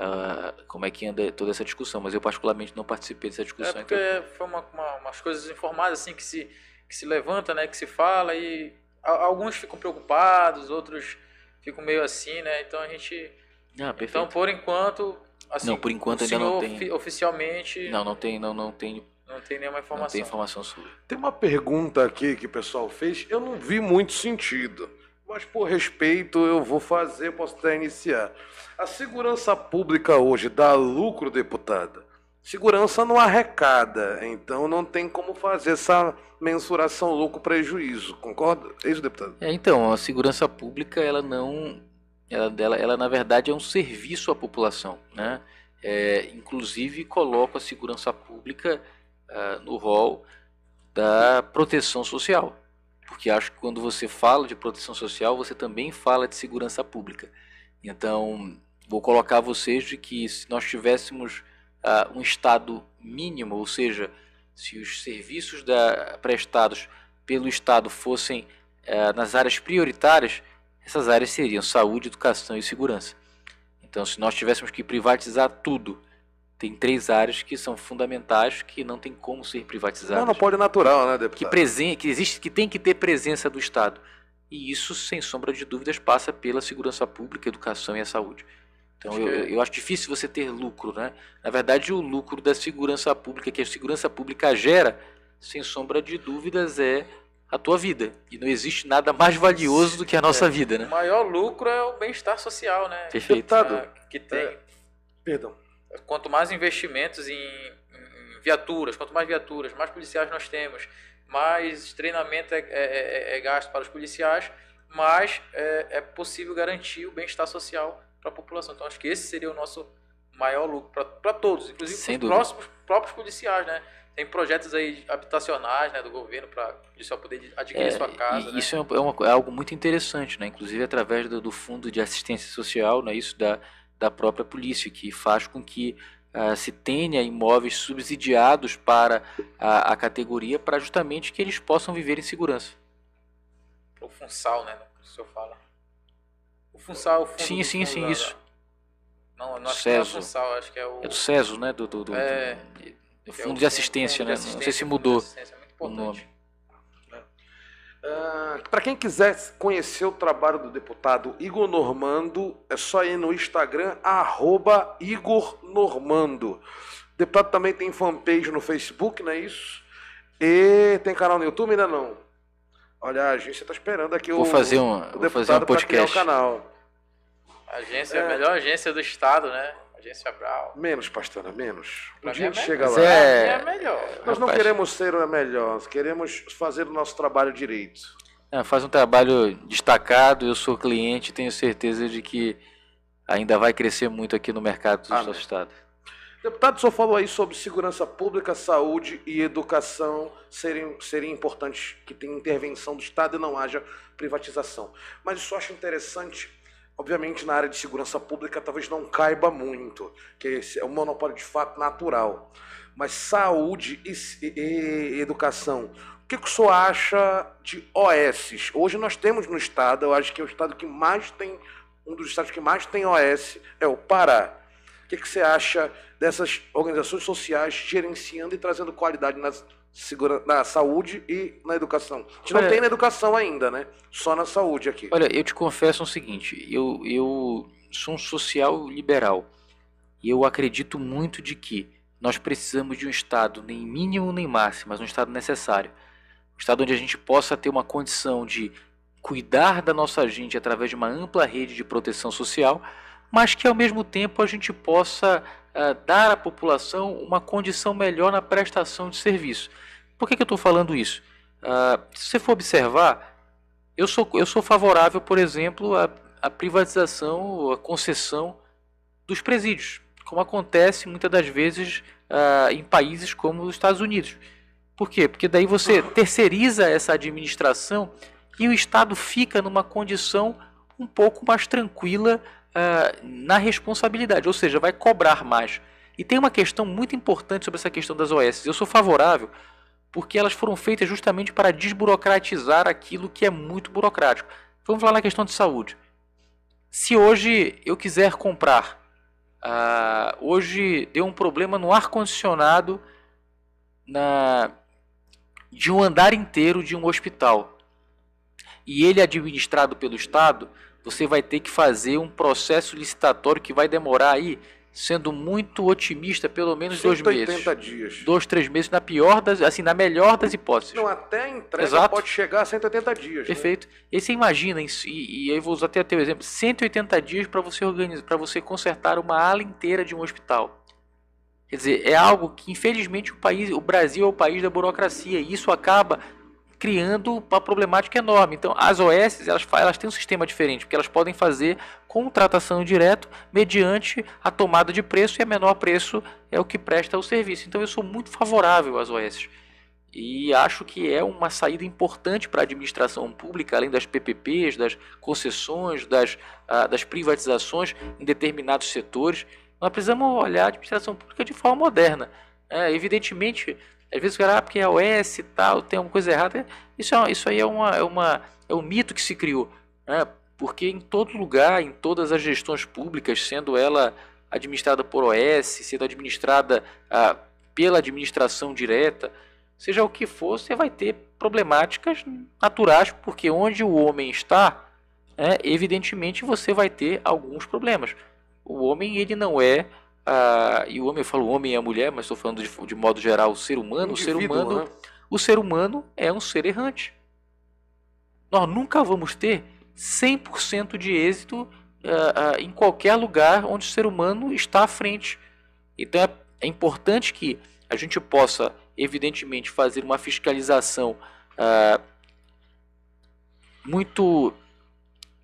uh, como é que anda toda essa discussão. Mas eu particularmente não participei dessa discussão. É porque então... foi uma, uma, umas coisas informadas assim que se que se levanta, né, que se fala e alguns ficam preocupados, outros ficam meio assim, né? Então a gente ah, então por enquanto assim, não por enquanto ainda não tem oficialmente não não tem não não tem não tem nenhuma informação. Não tem informação sobre. Tem uma pergunta aqui que o pessoal fez, eu não vi muito sentido, mas por respeito eu vou fazer, posso até iniciar. A segurança pública hoje dá lucro, deputada? Segurança não arrecada, então não tem como fazer essa mensuração lucro-prejuízo, concorda? É isso, deputado? É, então, a segurança pública, ela não. Ela, ela, ela na verdade, é um serviço à população, né? É, inclusive, coloca a segurança pública uh, no rol da proteção social. Porque acho que quando você fala de proteção social, você também fala de segurança pública. Então, vou colocar vocês de que se nós tivéssemos uh, um Estado mínimo, ou seja, se os serviços da, prestados pelo Estado fossem uh, nas áreas prioritárias, essas áreas seriam saúde, educação e segurança. Então, se nós tivéssemos que privatizar tudo tem três áreas que são fundamentais que não tem como ser privatizadas. Monopólio natural, né, deputado? Que, presen que existe, que tem que ter presença do Estado. E isso, sem sombra de dúvidas, passa pela segurança pública, educação e a saúde. Então, eu, eu, acho difícil você ter lucro, né? Na verdade, o lucro da segurança pública, que a segurança pública gera, sem sombra de dúvidas, é a tua vida. E não existe nada mais valioso do que a nossa é, vida, né? O maior lucro é o bem-estar social, né? Perfeito. Deputado, é, que tem. É, perdão quanto mais investimentos em, em, viaturas, quanto mais viaturas, mais policiais nós temos, mais treinamento é, é, é, é gasto para os policiais, mais é, é possível garantir o bem-estar social para a população. Então acho que esse seria o nosso maior lucro para todos, inclusive para os próximos, próprios policiais, né? Tem projetos aí habitacionais né, do governo para o policial poder adquirir é, sua casa. Né? Isso é, uma, é, algo muito interessante, né? inclusive através do, do Fundo de Assistência Social, né? isso da da própria polícia, que faz com que uh, se tenha imóveis subsidiados para a, a, categoria para justamente que eles possam viver em segurança. O FUNSAL, né? O senhor fala. O FUNSAL, o fundo Sim, sim, sim, isso. Não, não acho que é o FUNSAL, acho que é o... É do CESO, né? Do, do, do, é... do Fundo é de Assistência, fundo né? De assistência, não sei se mudou é o nome. Uh, Para quem quiser conhecer o trabalho do deputado Igor Normando, é só ir no Instagram, arroba Igor Normando. O deputado também tem fanpage no Facebook, não é isso? E tem canal no YouTube ainda não? Olha, a agência está esperando aqui vou o, fazer um, o vou fazer um podcast. o canal. A agência é. é a melhor agência do estado, né? Agência Brau. Menos, pastora, menos. Um dia a gente é chega lá. É... é melhor. Nós não queremos ser o melhor, queremos fazer o nosso trabalho direito. É, faz um trabalho destacado, eu sou cliente tenho certeza de que ainda vai crescer muito aqui no mercado do nosso estado. Deputado, o senhor falou aí sobre segurança pública, saúde e educação serem, serem importantes, que tem intervenção do Estado e não haja privatização. Mas isso eu acho interessante Obviamente, na área de segurança pública, talvez não caiba muito, que é um monopólio de fato natural. Mas saúde e, e, educação, o que, que o senhor acha de OS? Hoje nós temos no estado, eu acho que é o estado que mais tem, um dos estados que mais tem OS é o Pará. O que, que você acha dessas organizações sociais gerenciando e trazendo qualidade na segura, na saúde e na educação. A gente não Olha- tem na educação ainda, né? Só na saúde aqui. Olha, eu te confesso o seguinte, eu, eu sou um social liberal e eu acredito muito de que nós precisamos de um Estado nem mínimo nem máximo, mas um Estado necessário. Um Estado onde a gente possa ter uma condição de cuidar da nossa gente através de uma ampla rede de proteção social, mas que ao mesmo tempo a gente possa ah, dar à população uma condição melhor na prestação de serviço. Por que, que eu estou falando isso? Ah, se você for observar, eu sou, eu sou favorável, por exemplo, à, à privatização, à concessão dos presídios, como acontece muitas das vezes ah, em países como os Estados Unidos. Por quê? Porque daí você terceiriza essa administração e o Estado fica numa condição um pouco mais tranquila ah, na responsabilidade, ou seja, vai cobrar mais. E tem uma questão muito importante sobre essa questão das OS. Eu sou favorável porque elas foram feitas justamente para desburocratizar aquilo que é muito burocrático. Vamos falar na questão de saúde. Se hoje eu quiser comprar, ah, hoje deu um problema no ar condicionado na de um andar inteiro de um hospital e ele é administrado pelo Estado, você vai ter que fazer um processo licitatório que vai demorar aí, sendo muito otimista, pelo menos dois meses. 180 dias. Dois, três meses, na pior das, assim, na melhor das hipóteses. Não, até a entrega Exato. pode chegar a 180 dias. né? Perfeito. E aí você imagina, e, e aí vou usar até teu exemplo, 180 dias para você organizar, para você consertar uma ala inteira de um hospital. Quer dizer, é algo que infelizmente o país, o Brasil é o país da burocracia e isso acaba criando uma problemática enorme. Então, as OS, elas, elas têm um sistema diferente, porque elas podem fazer contratação direto mediante a tomada de preço e a menor preço é o que presta o serviço. Então, eu sou muito favorável às OS. E acho que é uma saída importante para a administração pública, além das PPPs, das concessões, das, ah, das privatizações em determinados setores. Nós precisamos olhar a administração pública de forma moderna. É, evidentemente, às vezes o cara, ah, porque a OS e tal, tem alguma coisa errada. Isso, é, isso aí é, uma, é, uma, é um mito que se criou. Né? Porque em todo lugar, em todas as gestões públicas, sendo ela administrada por OS, sendo administrada ah, pela administração direta, seja o que for, você vai ter problemáticas naturais, porque onde o homem está, né, evidentemente você vai ter alguns problemas. O homem, ele não é. Ah, e o homem, eu falo homem e a mulher, mas estou falando de, de modo geral o ser humano. o ser Indivíduo, humano, né? o ser humano é um ser errante. Nós nunca vamos ter 100% de êxito ah, ah, em qualquer lugar onde o ser humano está à frente. Então é, é importante que a gente possa, evidentemente, fazer uma fiscalização ah, muito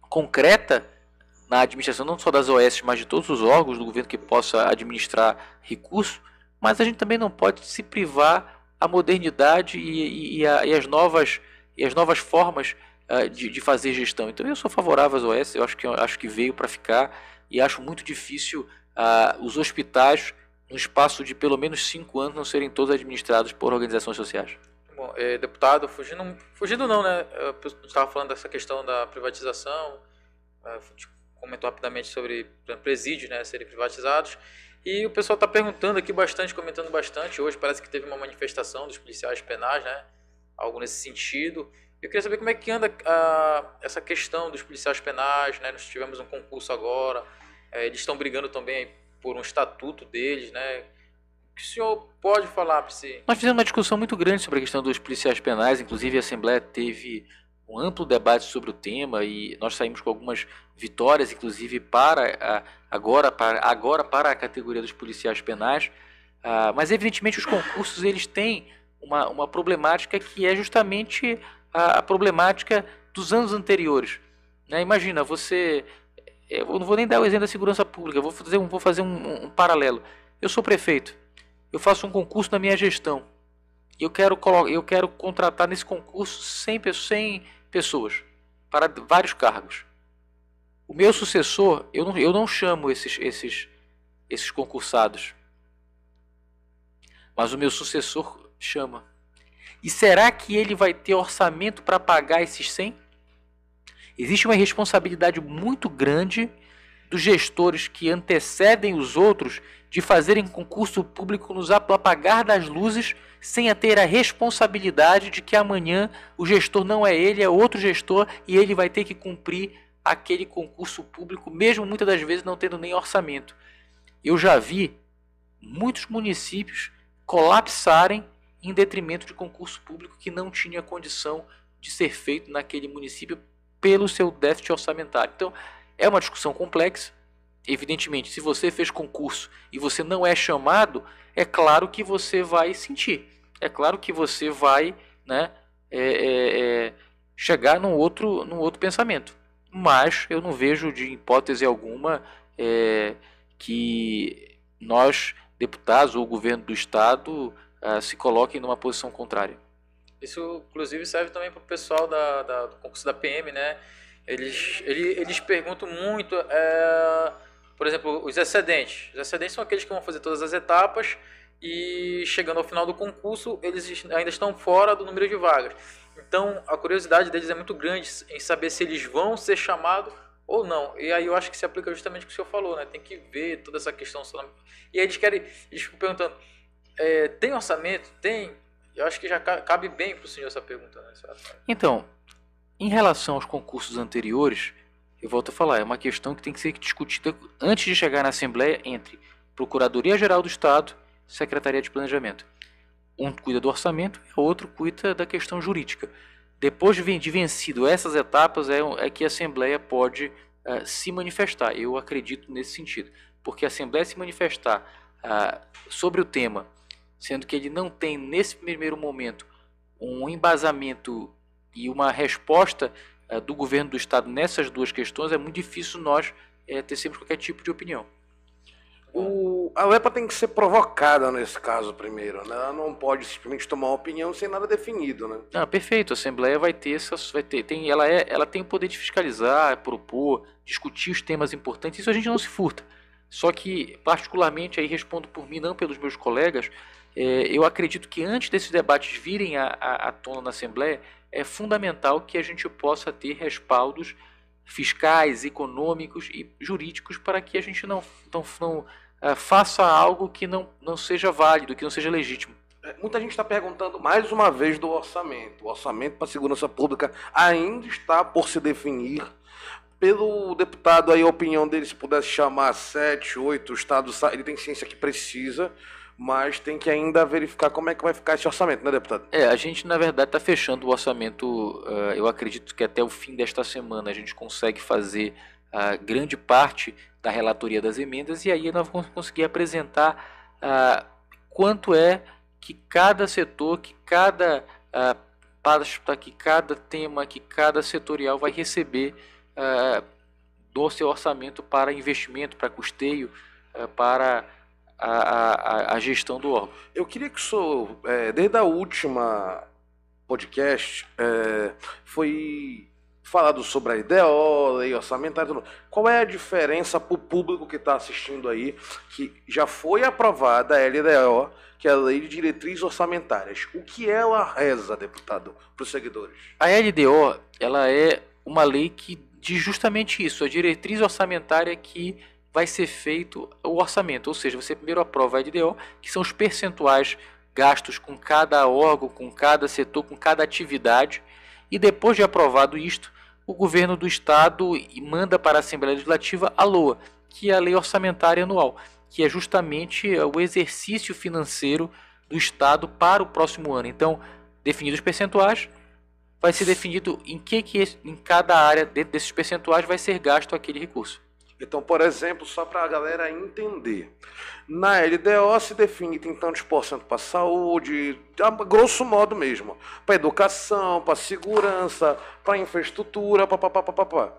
concreta na administração, não só das OS, mas de todos os órgãos do governo que possa administrar recursos, mas a gente também não pode se privar a modernidade e, e- e a- e as novas e as novas formas ah, de, de fazer gestão. Então eu sou favorável às OS, eu acho que acho que veio para ficar e acho muito difícil ah, os hospitais no espaço de pelo menos cinco anos não serem todos administrados por organizações sociais. Bom, eh, deputado, fugindo, fugindo não, né? Eu estava falando dessa questão da privatização, a gente comentou rapidamente sobre presídios, né, serem privatizados. E o pessoal está perguntando aqui bastante, comentando bastante. Hoje parece que teve uma manifestação dos policiais penais, né? Algo nesse sentido. Eu queria saber como é que anda ah, essa questão dos policiais penais, né? Nós tivemos um concurso agora. eh, eles estão brigando também por um estatuto deles, né? O que o senhor pode falar para esse Nós fizemos uma discussão muito grande sobre a questão dos policiais penais, inclusive a Assembleia teve um amplo debate sobre o tema e nós saímos com algumas vitórias, inclusive para a, agora, para agora para a categoria dos policiais penais. Ah, mas evidentemente os concursos eles têm uma, uma problemática que é justamente a, a problemática dos anos anteriores. né? Imagina, você. Eu não vou nem dar o exemplo da segurança pública, vou fazer, um, vou fazer um- um paralelo. Eu sou prefeito, eu faço um concurso na minha gestão. Eu quero, eu quero contratar nesse concurso 100, pe- 100 pessoas para vários cargos. O meu sucessor, eu não, eu não chamo esses, esses, esses concursados. Mas o meu sucessor chama. E será que ele vai ter orçamento para pagar esses 100? Existe uma responsabilidade muito grande dos gestores que antecedem os outros de fazerem concurso público nos apagar das luzes sem a ter a responsabilidade de que amanhã o gestor não é ele, é outro gestor e ele vai ter que cumprir aquele concurso público, mesmo muitas das vezes não tendo nem orçamento. Eu já vi muitos municípios colapsarem em detrimento de concurso público que não tinha condição de ser feito naquele município pelo seu déficit orçamentário. Então, é uma discussão complexa. Evidentemente, se você fez concurso e você não é chamado, é claro que você vai sentir. É claro que você vai né, é, é, é, chegar num outro, num outro pensamento. Mas eu não vejo de hipótese alguma é, que nós, deputados ou o governo do Estado, uh, se coloquem numa posição contrária. Isso, inclusive, serve também para o pessoal da, da, do concurso da PM, né? Eles, eles, eles perguntam muito, é, por exemplo, os excedentes. Os excedentes são aqueles que vão fazer todas as etapas e chegando ao final do concurso, eles ainda estão fora do número de vagas. Então, a curiosidade deles é muito grande em saber se eles vão ser chamados ou não. E aí eu acho que se aplica justamente o que o senhor falou, né? Tem que ver toda essa questão. E aí eles querem, eles ficam perguntando, é, tem orçamento? Tem? Eu acho que já cabe bem para o senhor essa pergunta. Né? Então, em relação aos concursos anteriores, eu volto a falar, é uma questão que tem que ser discutida antes de chegar na Assembleia entre Procuradoria-Geral do Estado e Secretaria de Planejamento. Um cuida do orçamento e o outro cuida da questão jurídica. Depois de vencido essas etapas, é, é que a Assembleia pode uh, se manifestar. Eu acredito nesse sentido. Porque a Assembleia se manifestar uh, sobre o tema sendo que ele não tem nesse primeiro momento um embasamento e uma resposta do governo do estado nessas duas questões, é muito difícil nós uh, tecermos qualquer tipo de opinião. O, a LEPA tem que ser provocada nesse caso primeiro, né? Ela não pode simplesmente tomar uma opinião sem nada definido, né? Não, perfeito. A Assembleia vai ter essas, vai ter, tem, ela é, ela tem o poder de fiscalizar, propor, discutir os temas importantes. Isso a gente não se furta. Só que, particularmente, aí respondo por mim, não pelos meus colegas, é, eu acredito que antes desses debates virem à, à, à tona na Assembleia, é fundamental que a gente possa ter respaldos fiscais, econômicos e jurídicos para que a gente não, não, não uh, faça algo que não, não seja válido, que não seja legítimo. É, muita gente está perguntando mais uma vez do orçamento. O orçamento para a segurança pública ainda está por se definir. Pelo deputado aí, a opinião dele, se pudesse chamar sete, oito estados, ele tem ciência que precisa mas tem que ainda verificar como é que vai ficar esse orçamento, né, deputado? É, a gente na verdade está fechando o orçamento. Uh, eu acredito que até o fim desta semana a gente consegue fazer a uh, grande parte da relatoria das emendas e aí nós vamos conseguir apresentar uh, quanto é que cada setor, que cada uh, pasta, que cada tema, que cada setorial vai receber do seu orçamento para investimento, para custeio, para a, a, a gestão do órgão. Eu queria que o senhor, é, desde a última podcast, é, foi falado sobre a IDO, lei orçamentária, qual é a diferença para o público que está assistindo aí, que já foi aprovada a LDO, que é a Lei de Diretrizes Orçamentárias. O que ela reza, deputado, para os seguidores? A LDO, ela é uma lei que diz justamente isso, a diretriz orçamentária que vai ser feito o orçamento, ou seja, você primeiro aprova a LDO, que são os percentuais gastos com cada órgão, com cada setor, com cada atividade, e depois de aprovado isto, o governo do estado manda para a Assembleia Legislativa a LOA, que é a Lei Orçamentária Anual, que é justamente o exercício financeiro do estado para o próximo ano. Então, definidos os percentuais, vai ser definido em que, que em cada área dentro desses percentuais vai ser gasto aquele recurso. Então, por exemplo, só para a galera entender, na LDO se define tem tantos por cento para saúde, grosso modo mesmo, para educação, para segurança, para infraestrutura, papapá.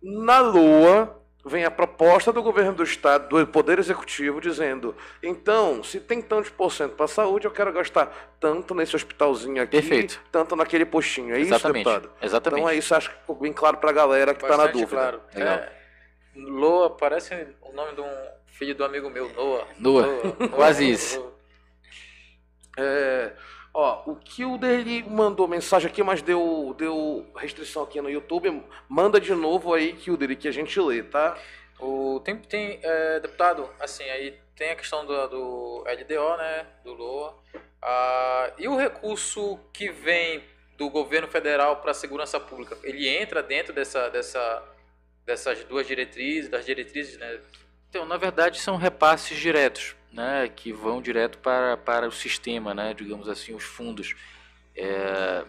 Na Lua vem a proposta do governo do estado, do poder executivo, dizendo: então, se tem tantos por cento para saúde, eu quero gastar tanto nesse hospitalzinho aqui, Perfeito. tanto naquele postinho. É Exatamente. isso, deputado? Exatamente. Então é isso, acho que ficou bem claro para a galera que está na dúvida. Claro. Legal. É. Loa parece o nome de um filho do amigo meu, Noah. Noah, Noah. quase isso. É, ó, o Kilder ele mandou mensagem aqui, mas deu, deu restrição aqui no YouTube. Manda de novo aí, Kilder, que a gente lê, tá? O, tem, tem é, deputado, assim, aí tem a questão do, do LDO, né, do LOA, ah, e o recurso que vem do governo federal para a segurança pública, ele entra dentro dessa, dessa, dessas duas diretrizes, das diretrizes, né? Então, na verdade, são repasses diretos, né, que vão direto para, para o sistema, né, digamos assim, os fundos. É,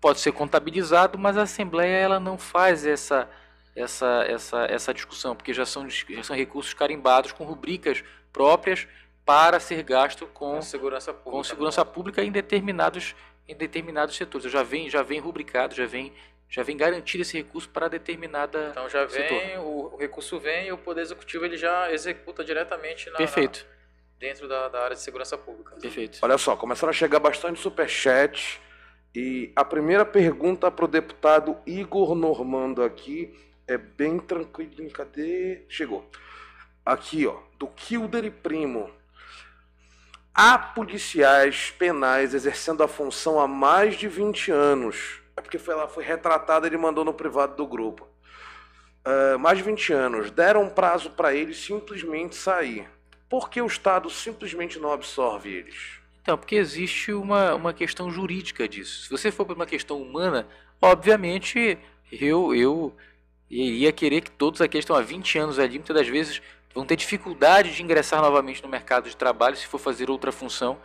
pode ser contabilizado, mas a Assembleia ela não faz essa essa, essa, essa discussão, porque já são, já são recursos carimbados com rubricas próprias para ser gasto com, com segurança pública, com segurança pública em determinados, em determinados setores. Já vem, já vem rubricado, já vem, já vem garantido esse recurso para determinada Então já vem, o, o, recurso vem e o Poder Executivo ele já executa diretamente na, Perfeito. Na, dentro da, da, área de segurança pública. Perfeito. Olha só, começaram a chegar bastante superchat e a primeira pergunta para o deputado Igor Normando aqui é bem tranquilo. Cadê? Chegou. Aqui, ó. Do Kilder e Primo. Há policiais penais exercendo a função há mais de 20 anos. É porque foi, ela foi retratada, ele mandou no privado do grupo. Uh, mais de 20 anos. Deram um prazo para eles simplesmente sair. Por que o Estado simplesmente não absorve eles? Então, porque existe uma, uma questão jurídica disso. Se você for para uma questão humana, obviamente eu, eu iria querer que todos aqueles que estão há 20 anos ali, muitas das vezes, vão ter dificuldade de ingressar novamente no mercado de trabalho se for fazer outra função.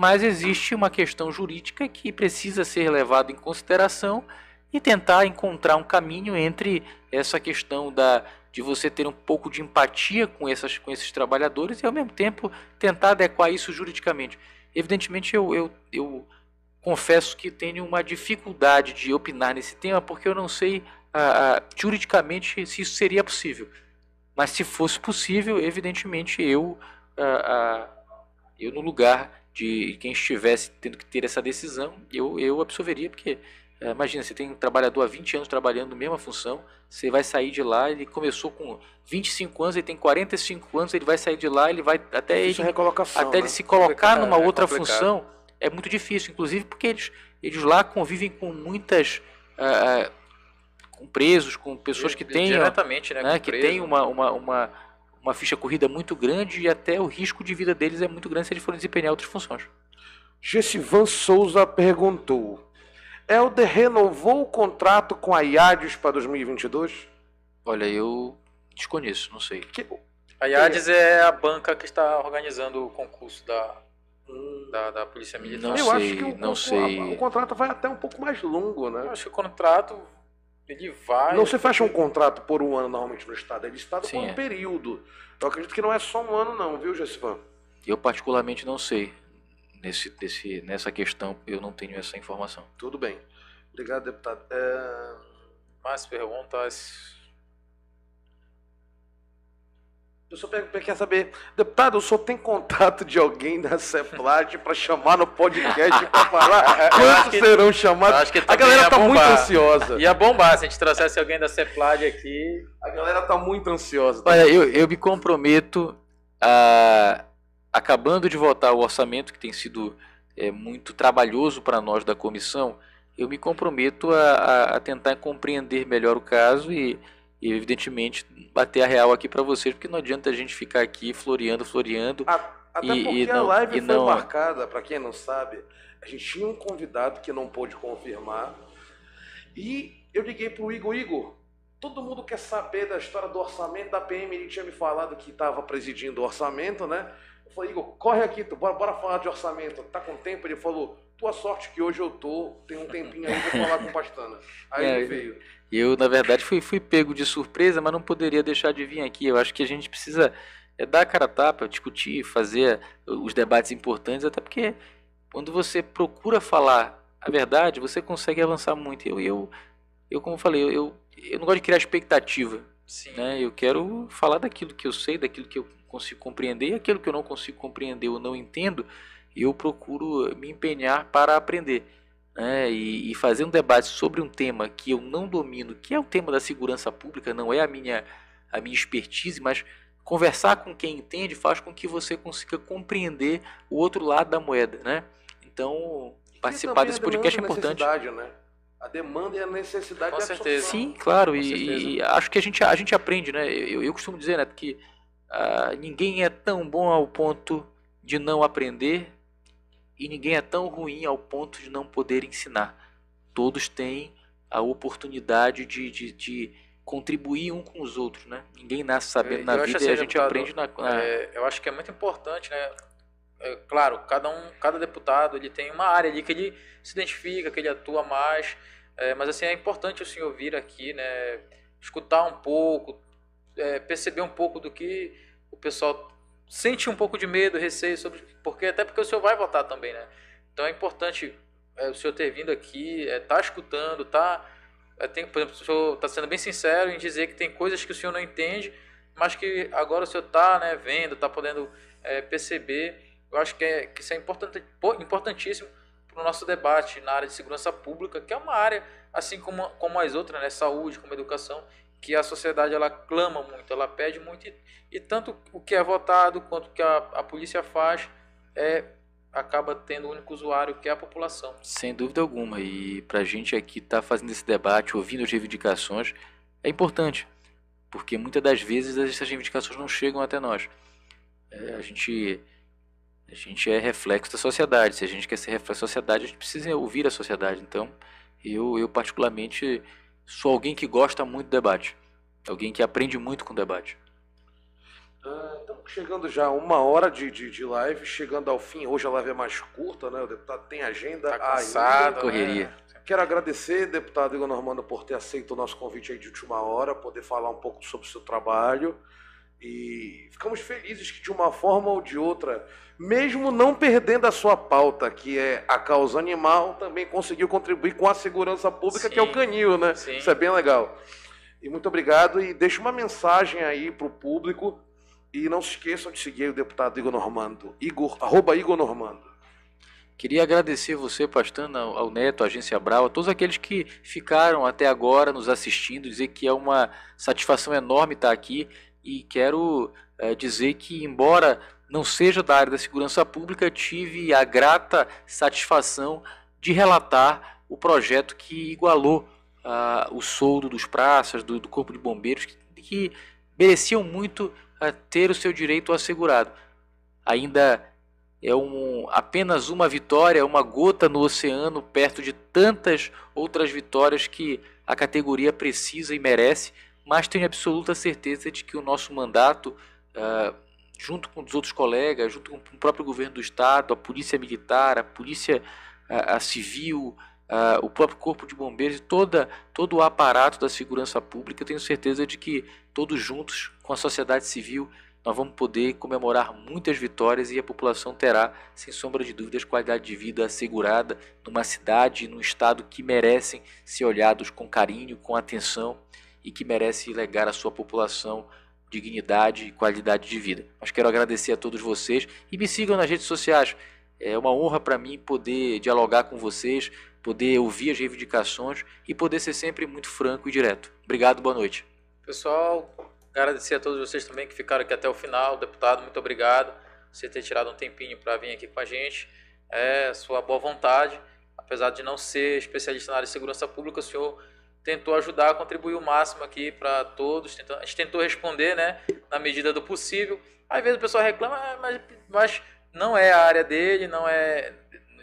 Mas existe uma questão jurídica que precisa ser levada em consideração e tentar encontrar um caminho entre essa questão da, de você ter um pouco de empatia com, essas, com esses trabalhadores e, ao mesmo tempo, tentar adequar isso juridicamente. Evidentemente, eu, eu, eu confesso que tenho uma dificuldade de opinar nesse tema porque eu não sei ah, ah, juridicamente se isso seria possível. Mas se fosse possível, evidentemente eu, ah, eu no lugar de quem estivesse tendo que ter essa decisão, eu, eu absorveria, porque imagina, você tem um trabalhador há 20 anos trabalhando na mesma função, você vai sair de lá, ele começou com 25 anos, ele tem 45 anos, ele vai sair de lá, ele vai até ele, até né? ele se colocar numa é outra função, é muito difícil, inclusive porque eles, eles lá convivem com muitas uh, com presos, com pessoas que têm diretamente, né, né que têm uma, uma, uma, uma ficha corrida muito grande e até o risco de vida deles é muito grande se eles forem desempenhar outras funções. Gessivan Souza perguntou: Helder renovou o contrato com a IADES para 2022? Olha, eu desconheço, não sei. Que... A IADES é a banca que está organizando o concurso da, da, da Polícia Militar. Não eu sei, acho que o, não o, sei. o contrato vai até um pouco mais longo, né? Eu acho que o contrato ele vai. Não se fecha um contrato por um ano normalmente no Estado, é listado Sim, por um é. período. Eu acredito que não é só um ano, não, viu, Gessivan? Eu particularmente não sei. Nesse, nesse, nessa questão, eu não tenho essa informação. Tudo bem. Obrigado, deputado. É... Mais perguntas? Eu só quer saber, deputado, o senhor tem contato de alguém da CEPLAT para chamar no podcast para falar? Quantos serão chamados? acho que a galera tá muito ansiosa. Ia bombar se a gente trouxesse alguém da CEPLAD aqui. A galera tá muito ansiosa. Olha, eu, eu me comprometo a, acabando de votar o orçamento, que tem sido é, muito trabalhoso para nós da comissão, eu me comprometo a, a- a tentar compreender melhor o caso e, e, evidentemente, bater a real aqui para vocês, porque não adianta a gente ficar aqui floreando, floreando. A- Até E- porque e a não- live e foi não- marcada, para quem não sabe, a gente tinha um convidado que não pôde confirmar. E eu liguei pro Igor, Igor, todo mundo quer saber da história do orçamento da PM, ele tinha me falado que estava presidindo o orçamento, né? Eu falei, Igor, corre aqui, tu, bora, bora falar de orçamento. Tá com tempo? Ele falou, tua sorte que hoje eu tô, tem um tempinho aí, vou falar com o Pastana. Aí É, ele veio. Eu, na verdade, fui, fui pego de surpresa, mas não poderia deixar de vir aqui. Eu acho que a gente precisa é, dar a cara a tapa, discutir, fazer os debates importantes, até porque quando você procura falar a verdade, você consegue avançar muito. Eu, eu, eu como falei, eu, eu, eu não gosto de criar expectativa. Sim. Né? Eu quero falar daquilo que eu sei, daquilo que eu consigo compreender, e aquilo que eu não consigo compreender ou não entendo, eu procuro me empenhar para aprender. Né? E, e fazer um debate sobre um tema que eu não domino, que é o tema da segurança pública, não é a minha, a minha expertise, mas conversar com quem entende faz com que você consiga compreender o outro lado da moeda. Né? Então, participar desse podcast é da importante. né? a demanda e a necessidade Com certeza. Sim, claro, e, e acho que a gente, a gente aprende, né? Eu, eu costumo dizer, né, que ah, ninguém é tão bom ao ponto de não aprender e ninguém é tão ruim ao ponto de não poder ensinar. Todos têm a oportunidade de, de, de contribuir um com os outros, né? Ninguém nasce sabendo Eu- na eu vida assim, e a gente deputado, aprende na, na- É, eu acho que é muito importante, né? É, claro, cada um, cada deputado ele tem uma área ali que ele se identifica, que ele atua mais. é, mas assim é importante o senhor vir aqui, né? Escutar um pouco, é, perceber um pouco do que o pessoal sente um pouco de medo, receio sobre, porque até porque o senhor vai votar também, né? Então é importante é, o senhor ter vindo aqui, é, tá escutando, tá é, tem, por exemplo, o senhor está sendo bem sincero em dizer que tem coisas que o senhor não entende, mas que agora o senhor está né, vendo, está podendo é, perceber. Eu acho que, é, que isso é importante, importantíssimo para o nosso debate na área de segurança pública, que é uma área, assim como, como as outras, né, saúde, como educação, que a sociedade ela clama muito, ela pede muito, e, e tanto o que é votado quanto o que a, a polícia faz é, acaba tendo o único usuário, que é a população. Sem dúvida alguma. E para a gente aqui estar fazendo esse debate, ouvindo as reivindicações, é importante. Porque muitas das vezes essas reivindicações não chegam até nós. É, a, gente, a gente é reflexo da sociedade. Se a gente quer ser reflexo da sociedade, a gente precisa ouvir a sociedade. Então, eu, eu particularmente sou alguém que gosta muito do debate. Alguém que aprende muito com o debate. Ah, Estamos chegando já a uma hora de, de, de live, chegando ao fim. Hoje a live é mais curta, né? O deputado tem agenda. Tá ainda. cansado, correria. né? Quero agradecer, deputado Igor Normando, por ter aceito o nosso convite aí de última hora, poder falar um pouco sobre o seu trabalho. E ficamos felizes que, de uma forma ou de outra, mesmo não perdendo a sua pauta, que é a causa animal, também conseguiu contribuir com a segurança pública, que é o Sim, canil, né? sim. Isso é bem legal. E muito obrigado. E deixa uma mensagem aí para o público. E não se esqueçam de seguir o deputado Igor Normando. Igor, arroba Igor Normando. Queria agradecer você, Pastana, ao Neto, à Agência Brau, a todos aqueles que ficaram até agora nos assistindo, dizer que é uma satisfação enorme estar aqui e quero eh, dizer que, embora não seja da área da segurança pública, tive a grata satisfação de relatar o projeto que igualou ah, o soldo dos praças, do, do Corpo de Bombeiros, que, que mereciam muito ah, ter o seu direito assegurado. Ainda é um, apenas uma vitória, uma gota no oceano, perto de tantas outras vitórias que a categoria precisa e merece, mas tenho absoluta certeza de que o nosso mandato, ah, junto com os outros colegas, junto com o próprio governo do Estado, a Polícia Militar, a Polícia ah, a Civil, ah, o próprio Corpo de Bombeiros e toda, todo o aparato da segurança pública, eu tenho certeza de que todos juntos, com a sociedade civil, nós vamos poder comemorar muitas vitórias e a população terá, sem sombra de dúvidas, qualidade de vida assegurada numa cidade e num estado que merecem ser olhados com carinho, com atenção e que merece legar à sua população dignidade e qualidade de vida. Mas quero agradecer a todos vocês e me sigam nas redes sociais. É uma honra para mim poder dialogar com vocês, poder ouvir as reivindicações e poder ser sempre muito franco e direto. Obrigado, boa noite. Pessoal, agradecer a todos vocês também que ficaram aqui até o final. Deputado, muito obrigado por você ter tirado um tempinho para vir aqui com a gente. É sua boa vontade. Apesar de não ser especialista na área de segurança pública, o senhor tentou ajudar, contribuir o máximo aqui para todos. Tentou- a gente tentou responder, né, na medida do possível. Às vezes o pessoal reclama, "Ah, mas, mas não é a área dele, não é,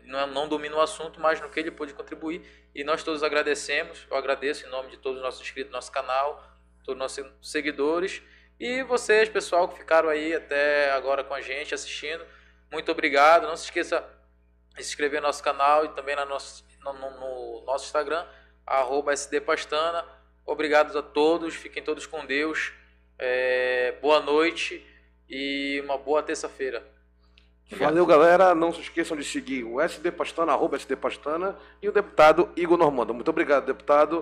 não, não domina o assunto, mas no que ele pôde contribuir. E nós todos agradecemos. Eu agradeço em nome de todos os nossos inscritos nosso canal, todos os nossos seguidores. E vocês, pessoal, que ficaram aí até agora com a gente assistindo. Muito obrigado. Não se esqueça de se inscrever no nosso canal e também na nosso, no, no- no nosso Instagram, SDPastana. Obrigados a todos, fiquem todos com Deus. É, boa noite e uma boa terça-feira. Valeu, galera. Não se esqueçam de seguir o SD Pastana, arroba SD Pastana, e o deputado Igor Normando. Muito obrigado, deputado.